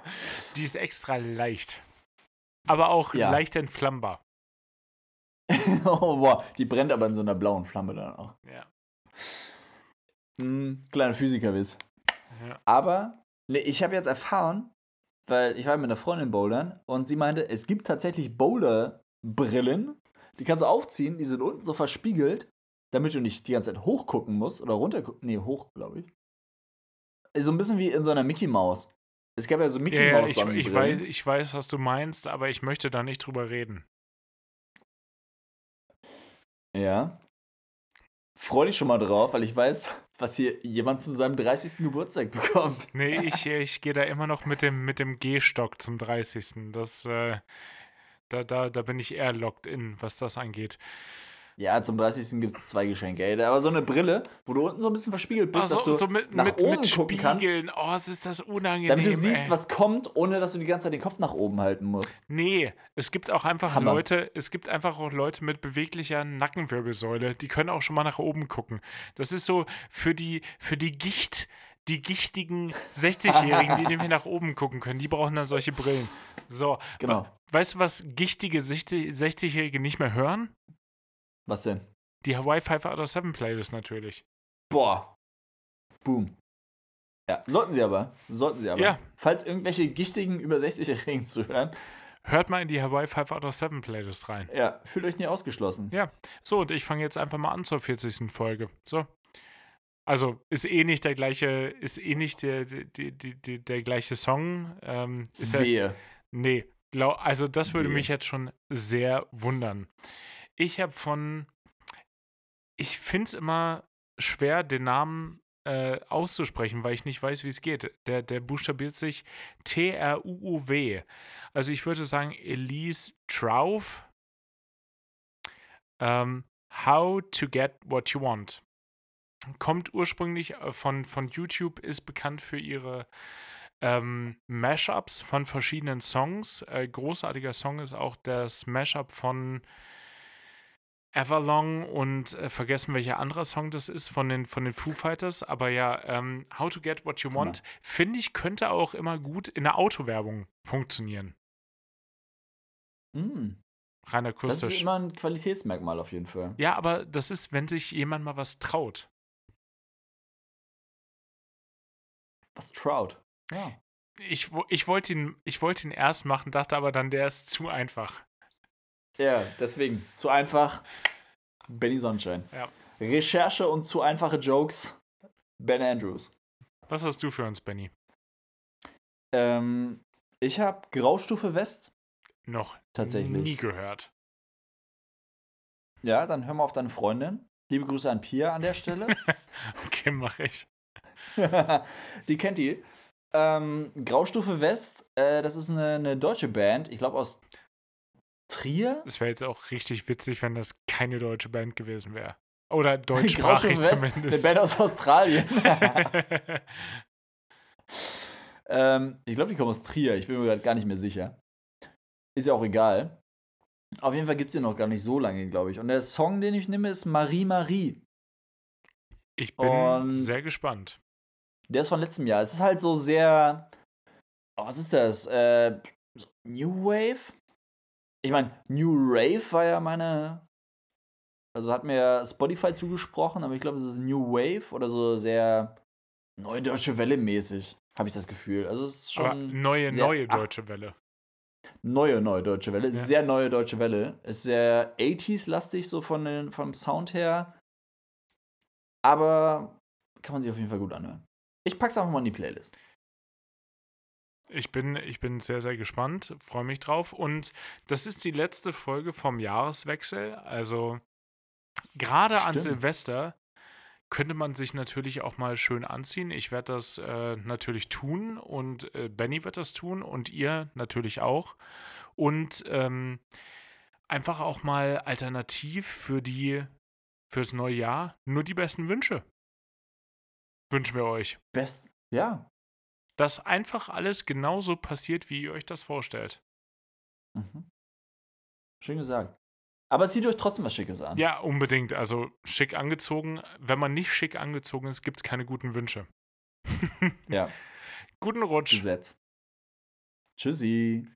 Die ist extra leicht. Aber auch Ja. leicht entflammbar. oh, boah, die brennt aber in so einer blauen Flamme dann auch. Ja. Hm, kleiner Physikerwitz. Ja. Aber nee, ich habe jetzt erfahren, weil ich war mit einer Freundin bouldern und sie meinte, es gibt tatsächlich Boulder-Brillen, die kannst du aufziehen, die sind unten so verspiegelt, damit du nicht die ganze Zeit hochgucken musst oder runter Nee, hoch, glaube ich. So ein bisschen wie in so einer Mickey Maus. Es gab ja so Mickey Ja, ja, Maus ich, ich, weiß, ich weiß, was du meinst, aber ich möchte da nicht drüber reden. Ja. Freu dich schon mal drauf, weil ich weiß, was hier jemand zu seinem 30. Geburtstag bekommt. Nee, ich, ich gehe da immer noch mit dem, mit dem Gehstock zum 30. Das, äh, da, da, da bin ich eher locked in, was das angeht. Ja, zum 30. gibt es zwei Geschenke, ey. Aber so eine Brille, wo du unten so ein bisschen verspiegelt bist, Ach dass so, du so mit, nach mit, oben mit gucken kannst, Spiegeln. Oh, es ist das unangenehm. damit du siehst, ey. was kommt, ohne dass du die ganze Zeit den Kopf nach oben halten musst. Nee, es gibt auch einfach Hammer. Leute, es gibt einfach auch Leute mit beweglicher Nackenwirbelsäule, die können auch schon mal nach oben gucken. Das ist so für die, für die Gicht, die gichtigen 60-Jährigen, die nämlich nach oben gucken können, die brauchen dann solche Brillen. So, Genau. weißt du, was gichtige 60 60-Jährige nicht mehr hören? Was denn? Die Hawaii 5 out of 7 Playlist natürlich. Boah. Boom. Ja, sollten sie aber. Sollten sie aber. Ja. Falls irgendwelche gichtigen über 60-Jährigen zuhören, Hört mal in die Hawaii 5 out of 7 Playlist rein. ja, fühlt euch nie ausgeschlossen. Ja, so, und ich fange jetzt einfach mal an zur 40. Folge. So. Also, ist eh nicht der gleiche, ist eh nicht der, der, der, der, der gleiche Song. Ähm, ist Wehe. nee, glaub, also das würde Wehe. mich jetzt schon sehr wundern. Ich habe von, ich finde es immer schwer, den Namen äh, auszusprechen, weil ich nicht weiß, wie es geht. Der, der buchstabiert sich T-R-U-U-W. Also ich würde sagen Elise Trauf. Ähm, How to Get What You Want. Kommt ursprünglich äh, von, von YouTube, ist bekannt für ihre ähm, Mashups von verschiedenen Songs. Äh, großartiger Song ist auch das Mashup von Everlong und äh, vergessen, welcher anderer Song das ist von den, von den Foo Fighters. Aber ja, ähm, How to Get What You. Want, finde ich, könnte auch immer gut in der Autowerbung funktionieren. Mm, Rein das akustisch. ist immer ein Qualitätsmerkmal auf jeden Fall. Ja, aber das ist, wenn sich jemand mal was traut. Was Trout. Ja. Ich, ich wollte ihn, ich wollte ihn erst machen, dachte aber dann, der ist zu einfach. Ja, deswegen. Zu einfach. Benny Sonnenschein. Ja. Recherche und zu einfache Jokes. Ben Andrews. Was hast du für uns, Benny? Ähm, ich habe Graustufe West. Noch Tatsächlich. nie gehört. Ja, dann hör mal auf deine Freundin. Liebe Grüße an Pia an der Stelle. Okay, mache ich. die kennt die. Ähm, Graustufe West, äh, das ist eine, eine deutsche Band. Ich glaube aus Trier. Es wäre jetzt auch richtig witzig, wenn das keine deutsche Band gewesen wäre. Oder deutschsprachig zumindest. Eine Band aus Australien. ähm, ich glaube, die kommen aus Trier. Ich bin mir gerade gar nicht mehr sicher. Ist ja auch egal. Auf jeden Fall gibt es den noch gar nicht so lange, glaube ich. Und der Song, den ich nehme, ist Marie Marie. ich bin Und- sehr gespannt. Der ist von letztem Jahr. Es ist halt so sehr. Oh, was ist das? Äh, New Wave? Ich meine, New Rave war ja meine. Also hat mir Spotify zugesprochen, aber ich glaube, es ist New Wave oder so sehr neue deutsche Welle mäßig, habe ich das Gefühl. Also es ist Aber schon neue, sehr- neue ach. deutsche Welle. neue, neue deutsche Welle. Ja. Sehr neue deutsche Welle. Ist sehr 80s-lastig, so von den, vom Sound her. Aber kann man sich auf jeden Fall gut anhören. Ich pack's einfach mal in die Playlist. Ich bin, ich bin sehr, sehr gespannt, freue mich drauf. Und das ist die letzte Folge vom Jahreswechsel. Also gerade an. Silvester könnte man sich natürlich auch mal schön anziehen. Ich werde das äh, natürlich tun und äh, Benny wird das tun und ihr natürlich auch. Und ähm, einfach auch mal alternativ für die fürs neue Jahr nur die besten Wünsche. Wünschen wir euch. Best. Ja. Dass einfach alles genauso passiert, wie ihr euch das vorstellt. Mhm. Schön gesagt. Aber zieht euch trotzdem was Schickes an. Ja, unbedingt. Also schick angezogen. Wenn man nicht schick angezogen ist, gibt es keine guten Wünsche. Ja. Guten Rutsch. Gesetz. Tschüssi.